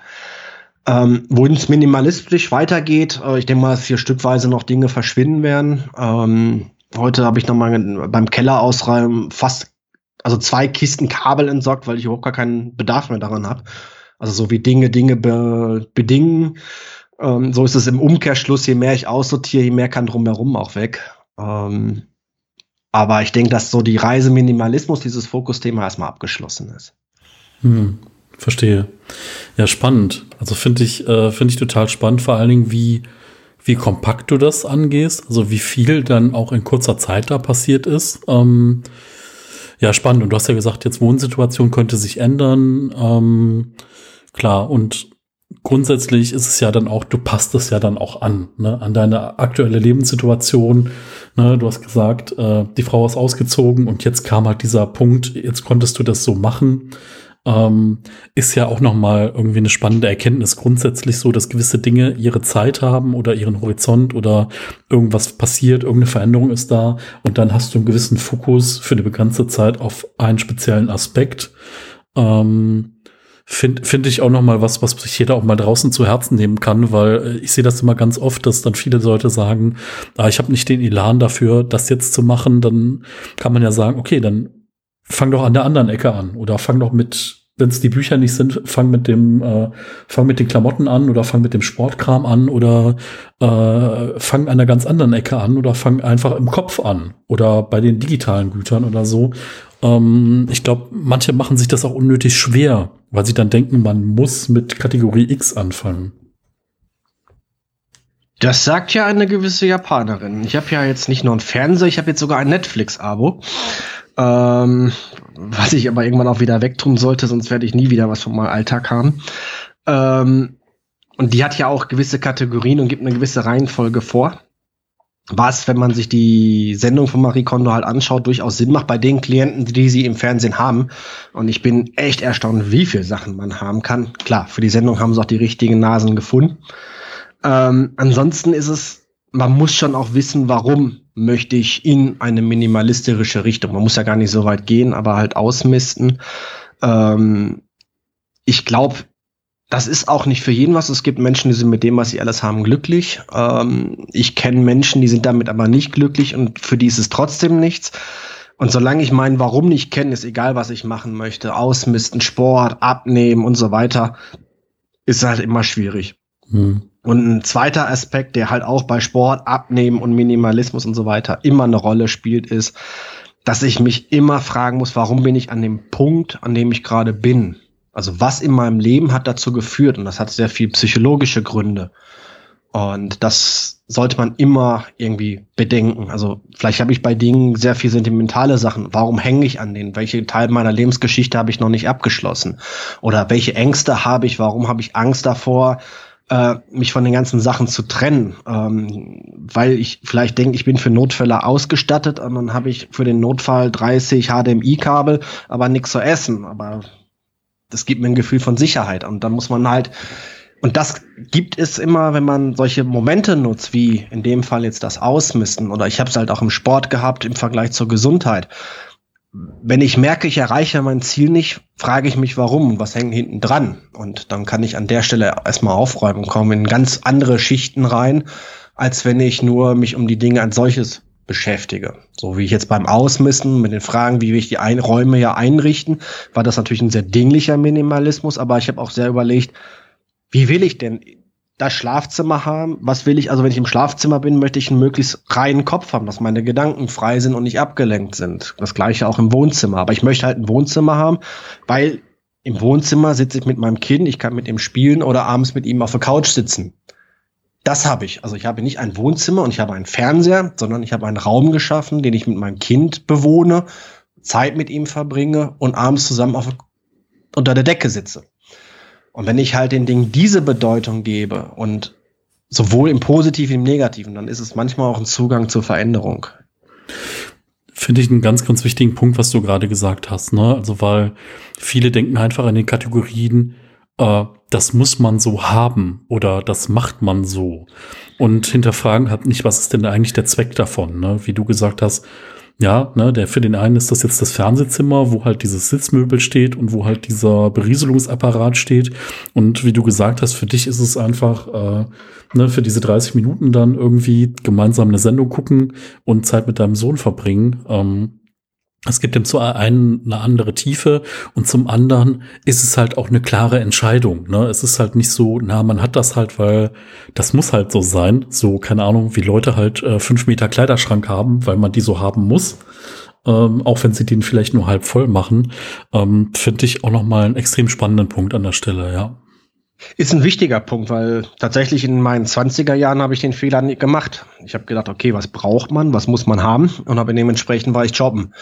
Ähm, Wohin es minimalistisch weitergeht, äh, ich denke mal, dass hier stückweise noch Dinge verschwinden werden. Ähm, Heute habe ich noch mal beim Keller ausräumen fast, also zwei Kisten Kabel entsorgt, weil ich überhaupt gar keinen Bedarf mehr daran habe. Also so wie Dinge Dinge be bedingen. Ähm, so ist es im Umkehrschluss, je mehr ich aussortiere, je mehr kann drumherum auch weg. Ähm, aber ich denke, dass so die Reise Minimalismus, dieses Fokusthema erstmal abgeschlossen ist. Hm, verstehe. Ja, spannend. Also finde ich, äh, finde ich total spannend, vor allen Dingen, wie, wie kompakt du das angehst, also wie viel dann auch in kurzer Zeit da passiert ist. Ähm, ja, spannend. Und du hast ja gesagt, jetzt Wohnsituation könnte sich ändern. Ähm, klar, und grundsätzlich ist es ja dann auch, du passt es ja dann auch an, ne, an deine aktuelle Lebenssituation. Ne, du hast gesagt, äh, die Frau ist ausgezogen und jetzt kam halt dieser Punkt, jetzt konntest du das so machen ähm, ist ja auch nochmal irgendwie eine spannende Erkenntnis. Grundsätzlich so, dass gewisse Dinge ihre Zeit haben oder ihren Horizont oder irgendwas passiert, irgendeine Veränderung ist da und dann hast du einen gewissen Fokus für eine begrenzte Zeit auf einen speziellen Aspekt. Ähm, Finde find ich auch noch mal was, was sich jeder auch mal draußen zu Herzen nehmen kann, weil äh, ich sehe das immer ganz oft, dass dann viele Leute sagen, ah, ich habe nicht den Elan dafür, das jetzt zu machen. Dann kann man ja sagen, okay, dann fang doch an der anderen Ecke an oder fang doch mit, wenn es die Bücher nicht sind, fang mit dem, äh, fang mit den Klamotten an oder fang mit dem Sportkram an oder äh, fang an einer ganz anderen Ecke an oder fang einfach im Kopf an oder bei den digitalen Gütern oder so. Ähm, ich glaube, manche machen sich das auch unnötig schwer, weil sie dann denken, man muss mit Kategorie X anfangen. Das sagt ja eine gewisse Japanerin. Ich habe ja jetzt nicht nur ein Fernseher, ich habe jetzt sogar ein Netflix-Abo. Ähm, was ich aber irgendwann auch wieder wegtun sollte, sonst werde ich nie wieder was von meinem Alltag haben. Ähm, und die hat ja auch gewisse Kategorien und gibt eine gewisse Reihenfolge vor. Was, wenn man sich die Sendung von Marie Kondo halt anschaut, durchaus Sinn macht bei den Klienten, die sie im Fernsehen haben. Und ich bin echt erstaunt, wie viel Sachen man haben kann. Klar, für die Sendung haben sie auch die richtigen Nasen gefunden. Ähm, ansonsten ist es, man muss schon auch wissen, warum möchte ich in eine minimalistische Richtung. Man muss ja gar nicht so weit gehen, aber halt ausmisten. Ähm, ich glaube, das ist auch nicht für jeden was. Es gibt Menschen, die sind mit dem, was sie alles haben, glücklich. Ähm, ich kenne Menschen, die sind damit aber nicht glücklich und für die ist es trotzdem nichts. Und solange ich meinen Warum nicht kenne, ist egal, was ich machen möchte. Ausmisten, Sport, abnehmen und so weiter, ist halt immer schwierig. Hm. Und ein zweiter Aspekt, der halt auch bei Sport, Abnehmen und Minimalismus und so weiter immer eine Rolle spielt, ist, dass ich mich immer fragen muss, warum bin ich an dem Punkt, an dem ich gerade bin? Also was in meinem Leben hat dazu geführt? Und das hat sehr viel psychologische Gründe. Und das sollte man immer irgendwie bedenken. Also vielleicht habe ich bei Dingen sehr viel sentimentale Sachen. Warum hänge ich an denen? Welche Teil meiner Lebensgeschichte habe ich noch nicht abgeschlossen? Oder welche Ängste habe ich? Warum habe ich Angst davor? Äh, mich von den ganzen Sachen zu trennen, ähm, weil ich vielleicht denke, ich bin für Notfälle ausgestattet und dann habe ich für den Notfall 30 HDMI-Kabel, aber nichts zu essen. Aber das gibt mir ein Gefühl von Sicherheit. Und dann muss man halt und das gibt es immer, wenn man solche Momente nutzt, wie in dem Fall jetzt das Ausmisten. Oder ich habe es halt auch im Sport gehabt im Vergleich zur Gesundheit wenn ich merke, ich erreiche mein Ziel nicht, frage ich mich, warum und was hängt hinten dran. Und dann kann ich an der Stelle erstmal aufräumen komme in ganz andere Schichten rein, als wenn ich nur mich um die Dinge als solches beschäftige. So wie ich jetzt beim Ausmisten mit den Fragen, wie will ich die ein Räume ja einrichten, war das natürlich ein sehr dinglicher Minimalismus, aber ich habe auch sehr überlegt, wie will ich denn das Schlafzimmer haben. Was will ich? Also wenn ich im Schlafzimmer bin, möchte ich einen möglichst reinen Kopf haben, dass meine Gedanken frei sind und nicht abgelenkt sind. Das gleiche auch im Wohnzimmer. Aber ich möchte halt ein Wohnzimmer haben, weil im Wohnzimmer sitze ich mit meinem Kind, ich kann mit ihm spielen oder abends mit ihm auf der Couch sitzen. das habe ich. Also ich habe nicht ein Wohnzimmer und ich habe einen Fernseher, sondern ich habe einen Raum geschaffen, den ich mit meinem Kind bewohne, Zeit mit ihm verbringe und abends zusammen auf, unter der Decke sitze. Und wenn ich halt den Dingen diese Bedeutung gebe und sowohl im Positiven wie im Negativen, dann ist es manchmal auch ein Zugang zur Veränderung. Finde ich einen ganz, ganz wichtigen Punkt, was du gerade gesagt hast. Ne? Also, weil viele denken einfach in den Kategorien, äh, das muss man so haben oder das macht man so. Und hinterfragen hat nicht, was ist denn eigentlich der Zweck davon? Ne? Wie du gesagt hast, ja, ne, der für den einen ist das jetzt das Fernsehzimmer, wo halt dieses Sitzmöbel steht und wo halt dieser Berieselungsapparat steht. Und wie du gesagt hast, für dich ist es einfach, äh, ne, für diese 30 Minuten dann irgendwie gemeinsam eine Sendung gucken und Zeit mit deinem Sohn verbringen. Ähm, es gibt dem zu einen eine andere Tiefe und zum anderen ist es halt auch eine klare Entscheidung. Ne? Es ist halt nicht so, na, man hat das halt, weil das muss halt so sein. So, keine Ahnung, wie Leute halt äh, fünf Meter Kleiderschrank haben, weil man die so haben muss. Ähm, auch wenn sie den vielleicht nur halb voll machen, ähm, finde ich auch noch mal einen extrem spannenden Punkt an der Stelle, ja. Ist ein wichtiger Punkt, weil tatsächlich in meinen 20er Jahren habe ich den Fehler nicht gemacht. Ich habe gedacht, okay, was braucht man, was muss man haben und habe dementsprechend war ich jobben.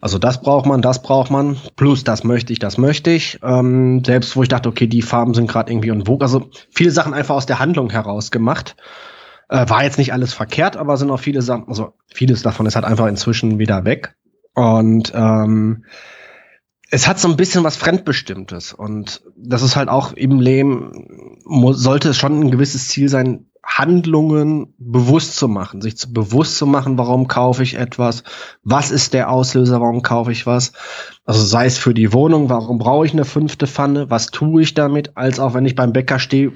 Also das braucht man, das braucht man, plus das möchte ich, das möchte ich. Ähm, selbst wo ich dachte, okay, die Farben sind gerade irgendwie in Vogue. Also viele Sachen einfach aus der Handlung heraus gemacht. Äh, war jetzt nicht alles verkehrt, aber sind auch viele Sachen, also vieles davon ist halt einfach inzwischen wieder weg. Und ähm, es hat so ein bisschen was Fremdbestimmtes. Und das ist halt auch im Leben, sollte es schon ein gewisses Ziel sein, Handlungen bewusst zu machen, sich zu bewusst zu machen, warum kaufe ich etwas, was ist der Auslöser, warum kaufe ich was. Also sei es für die Wohnung, warum brauche ich eine fünfte Pfanne, was tue ich damit, als auch wenn ich beim Bäcker stehe,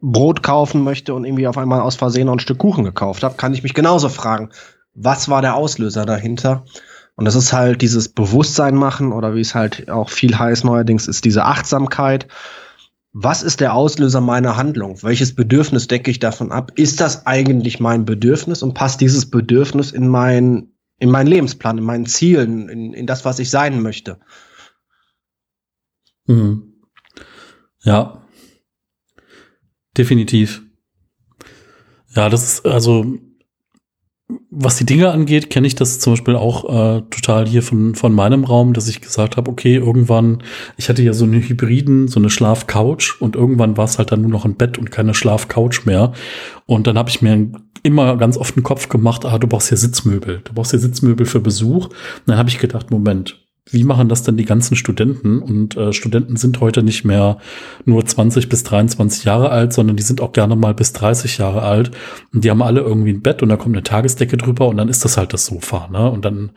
Brot kaufen möchte und irgendwie auf einmal aus Versehen noch ein Stück Kuchen gekauft habe, kann ich mich genauso fragen, was war der Auslöser dahinter? Und das ist halt dieses Bewusstsein machen oder wie es halt auch viel heißt neuerdings, ist diese Achtsamkeit was ist der Auslöser meiner Handlung? Welches Bedürfnis decke ich davon ab? Ist das eigentlich mein Bedürfnis und passt dieses Bedürfnis in mein, in meinen Lebensplan, in meinen Zielen, in, in das, was ich sein möchte? Mhm. Ja, definitiv. Ja, das ist also was die Dinge angeht, kenne ich das zum Beispiel auch äh, total hier von, von meinem Raum, dass ich gesagt habe, okay, irgendwann, ich hatte ja so eine Hybriden, so eine Schlafcouch und irgendwann war es halt dann nur noch ein Bett und keine Schlafcouch mehr. Und dann habe ich mir immer ganz oft den Kopf gemacht, ah, du brauchst hier Sitzmöbel, du brauchst hier Sitzmöbel für Besuch. Und dann habe ich gedacht, Moment, wie machen das denn die ganzen Studenten? Und äh, Studenten sind heute nicht mehr nur 20 bis 23 Jahre alt, sondern die sind auch gerne mal bis 30 Jahre alt. Und die haben alle irgendwie ein Bett und da kommt eine Tagesdecke drüber und dann ist das halt das Sofa. Ne? Und dann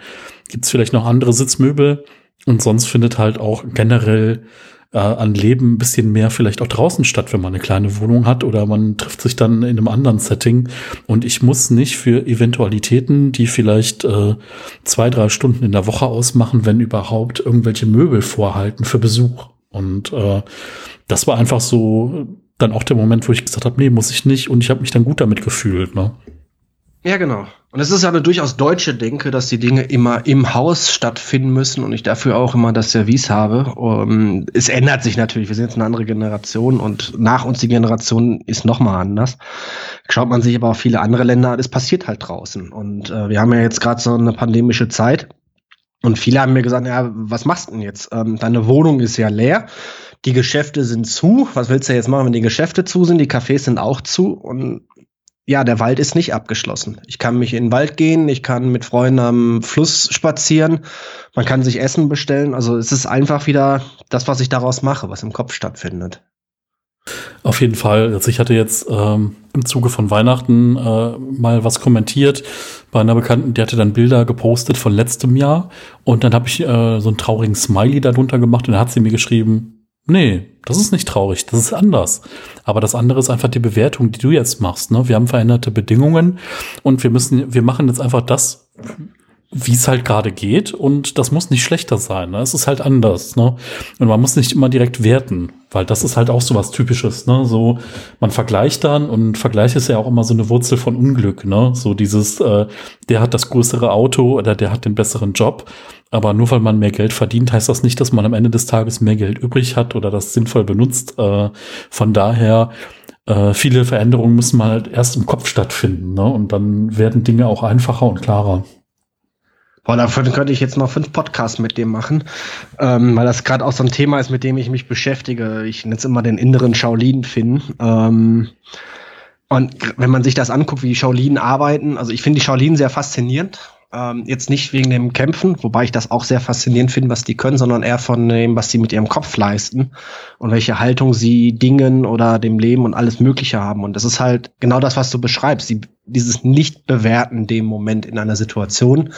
gibt's vielleicht noch andere Sitzmöbel. Und sonst findet halt auch generell äh, an Leben ein bisschen mehr vielleicht auch draußen statt, wenn man eine kleine Wohnung hat oder man trifft sich dann in einem anderen Setting. Und ich muss nicht für Eventualitäten, die vielleicht äh, zwei, drei Stunden in der Woche ausmachen, wenn überhaupt, irgendwelche Möbel vorhalten für Besuch. Und äh, das war einfach so dann auch der Moment, wo ich gesagt habe, nee, muss ich nicht. Und ich habe mich dann gut damit gefühlt. Ne? Ja, genau. Und es ist ja eine durchaus deutsche Denke, dass die Dinge immer im Haus stattfinden müssen und ich dafür auch immer das Service habe. Um, es ändert sich natürlich. Wir sind jetzt eine andere Generation und nach uns die Generation ist nochmal anders. Schaut man sich aber auch viele andere Länder an, es passiert halt draußen. Und äh, wir haben ja jetzt gerade so eine pandemische Zeit. Und viele haben mir gesagt, ja, was machst du denn jetzt? Ähm, deine Wohnung ist ja leer, die Geschäfte sind zu. Was willst du jetzt machen, wenn die Geschäfte zu sind? Die Cafés sind auch zu. Und ja, der Wald ist nicht abgeschlossen. Ich kann mich in den Wald gehen, ich kann mit Freunden am Fluss spazieren, man kann sich Essen bestellen. Also es ist einfach wieder das, was ich daraus mache, was im Kopf stattfindet. Auf jeden Fall. Also ich hatte jetzt ähm, im Zuge von Weihnachten äh, mal was kommentiert bei einer Bekannten, die hatte dann Bilder gepostet von letztem Jahr und dann habe ich äh, so einen traurigen Smiley darunter gemacht und dann hat sie mir geschrieben, Nee, das ist nicht traurig, das ist anders. Aber das andere ist einfach die Bewertung, die du jetzt machst. Ne? Wir haben veränderte Bedingungen und wir müssen, wir machen jetzt einfach das, wie es halt gerade geht und das muss nicht schlechter sein. Ne? Es ist halt anders. Ne? Und man muss nicht immer direkt werten, weil das ist halt auch so was Typisches. Ne? So, man vergleicht dann und Vergleich ist ja auch immer so eine Wurzel von Unglück. Ne? So dieses, äh, der hat das größere Auto oder der hat den besseren Job aber nur weil man mehr Geld verdient, heißt das nicht, dass man am Ende des Tages mehr Geld übrig hat oder das sinnvoll benutzt. Äh, von daher äh, viele Veränderungen müssen halt erst im Kopf stattfinden, ne? Und dann werden Dinge auch einfacher und klarer. Boah, davon könnte ich jetzt noch fünf Podcasts mit dem machen, ähm, weil das gerade auch so ein Thema ist, mit dem ich mich beschäftige. Ich nenne es immer den inneren Shaolin-Finn. Ähm, und wenn man sich das anguckt, wie die Shaolin arbeiten, also ich finde die Shaolin sehr faszinierend. Ähm, jetzt nicht wegen dem Kämpfen, wobei ich das auch sehr faszinierend finde, was die können, sondern eher von dem, was sie mit ihrem Kopf leisten und welche Haltung sie Dingen oder dem Leben und alles Mögliche haben. Und das ist halt genau das, was du beschreibst. Sie, dieses Nicht-Bewerten dem Moment in einer Situation,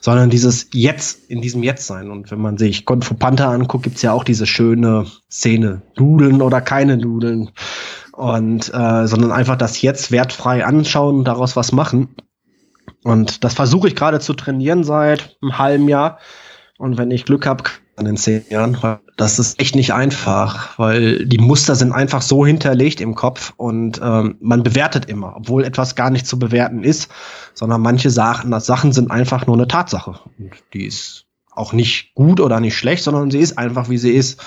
sondern dieses Jetzt, in diesem Jetzt sein. Und wenn man sich Kung Fu Panther anguckt, gibt's ja auch diese schöne Szene. Nudeln oder keine Nudeln. Und äh, sondern einfach das Jetzt wertfrei anschauen und daraus was machen. Und das versuche ich gerade zu trainieren seit einem halben Jahr. Und wenn ich Glück habe, an den zehn Jahren, das ist echt nicht einfach, weil die Muster sind einfach so hinterlegt im Kopf und ähm, man bewertet immer, obwohl etwas gar nicht zu bewerten ist, sondern manche Sachen, Sachen sind einfach nur eine Tatsache. Und die ist auch nicht gut oder nicht schlecht, sondern sie ist einfach, wie sie ist.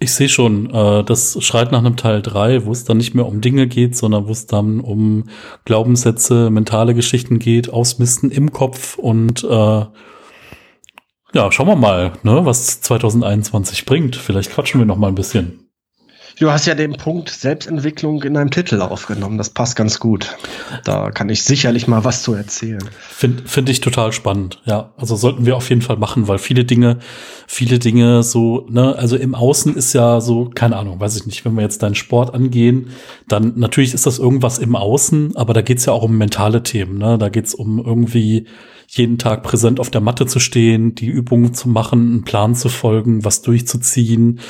Ich sehe schon, äh, das schreit nach einem Teil drei, wo es dann nicht mehr um Dinge geht, sondern wo es dann um Glaubenssätze, mentale Geschichten geht, Ausmisten im Kopf und äh, ja, schauen wir mal, ne, was 2021 bringt. Vielleicht quatschen wir noch mal ein bisschen. Du hast ja den Punkt Selbstentwicklung in deinem Titel aufgenommen. Das passt ganz gut. Da kann ich sicherlich mal was zu erzählen. Finde find ich total spannend. Ja, also sollten wir auf jeden Fall machen, weil viele Dinge, viele Dinge so, ne, also im Außen ist ja so, keine Ahnung, weiß ich nicht, wenn wir jetzt deinen Sport angehen, dann natürlich ist das irgendwas im Außen, aber da geht's ja auch um mentale Themen, ne? Da geht's um irgendwie jeden Tag präsent auf der Matte zu stehen, die Übungen zu machen, einen Plan zu folgen, was durchzuziehen,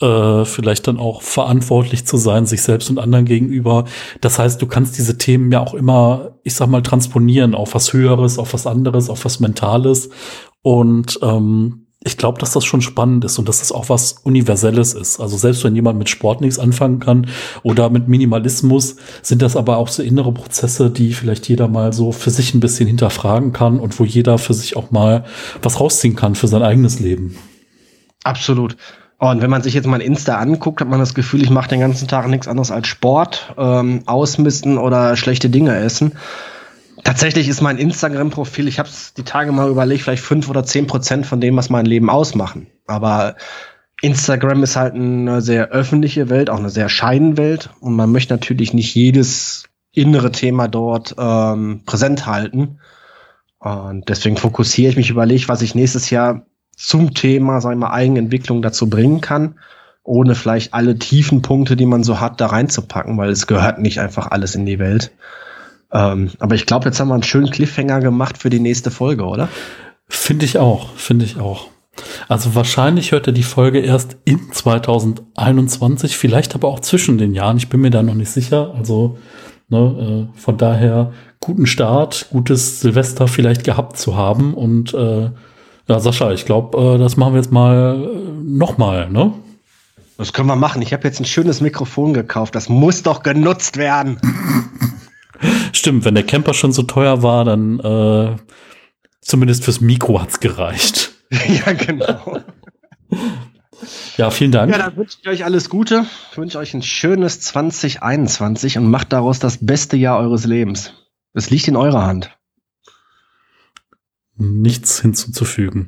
äh, vielleicht dann auch verantwortlich zu sein, sich selbst und anderen gegenüber. Das heißt, du kannst diese Themen ja auch immer, ich sag mal, transponieren auf was Höheres, auf was anderes, auf was Mentales. Und ähm, ich glaube, dass das schon spannend ist und dass das auch was Universelles ist. Also selbst wenn jemand mit Sport nichts anfangen kann oder mit Minimalismus, sind das aber auch so innere Prozesse, die vielleicht jeder mal so für sich ein bisschen hinterfragen kann und wo jeder für sich auch mal was rausziehen kann für sein eigenes Leben. Absolut. Und wenn man sich jetzt mal Insta anguckt, hat man das Gefühl, ich mache den ganzen Tag nichts anderes als Sport, ähm, ausmisten oder schlechte Dinge essen. Tatsächlich ist mein Instagram-Profil, ich habe es die Tage mal überlegt, vielleicht fünf oder zehn Prozent von dem, was mein Leben ausmachen. Aber Instagram ist halt eine sehr öffentliche Welt, auch eine sehr Scheinwelt. Und man möchte natürlich nicht jedes innere Thema dort ähm, präsent halten. Und deswegen fokussiere ich mich, überlege, was ich nächstes Jahr zum Thema, sagen wir mal, Eigenentwicklung dazu bringen kann, ohne vielleicht alle tiefen Punkte, die man so hat, da reinzupacken, weil es gehört nicht einfach alles in die Welt. Ähm, aber ich glaube, jetzt haben wir einen schönen Cliffhanger gemacht für die nächste Folge, oder? Finde ich auch, finde ich auch. Also wahrscheinlich hört er die Folge erst in 2021, vielleicht aber auch zwischen den Jahren. Ich bin mir da noch nicht sicher. Also ne, äh, von daher guten Start, gutes Silvester vielleicht gehabt zu haben. Und äh, ja, Sascha, ich glaube, äh, das machen wir jetzt mal äh, nochmal, ne? Das können wir machen. Ich habe jetzt ein schönes Mikrofon gekauft. Das muss doch genutzt werden. Stimmt, wenn der Camper schon so teuer war, dann äh, zumindest fürs Mikro hat's gereicht. ja, genau. Ja, vielen Dank. Ja, dann wünsche ich euch alles Gute. Ich wünsche euch ein schönes 2021 und macht daraus das beste Jahr eures Lebens. Es liegt in eurer Hand. Nichts hinzuzufügen.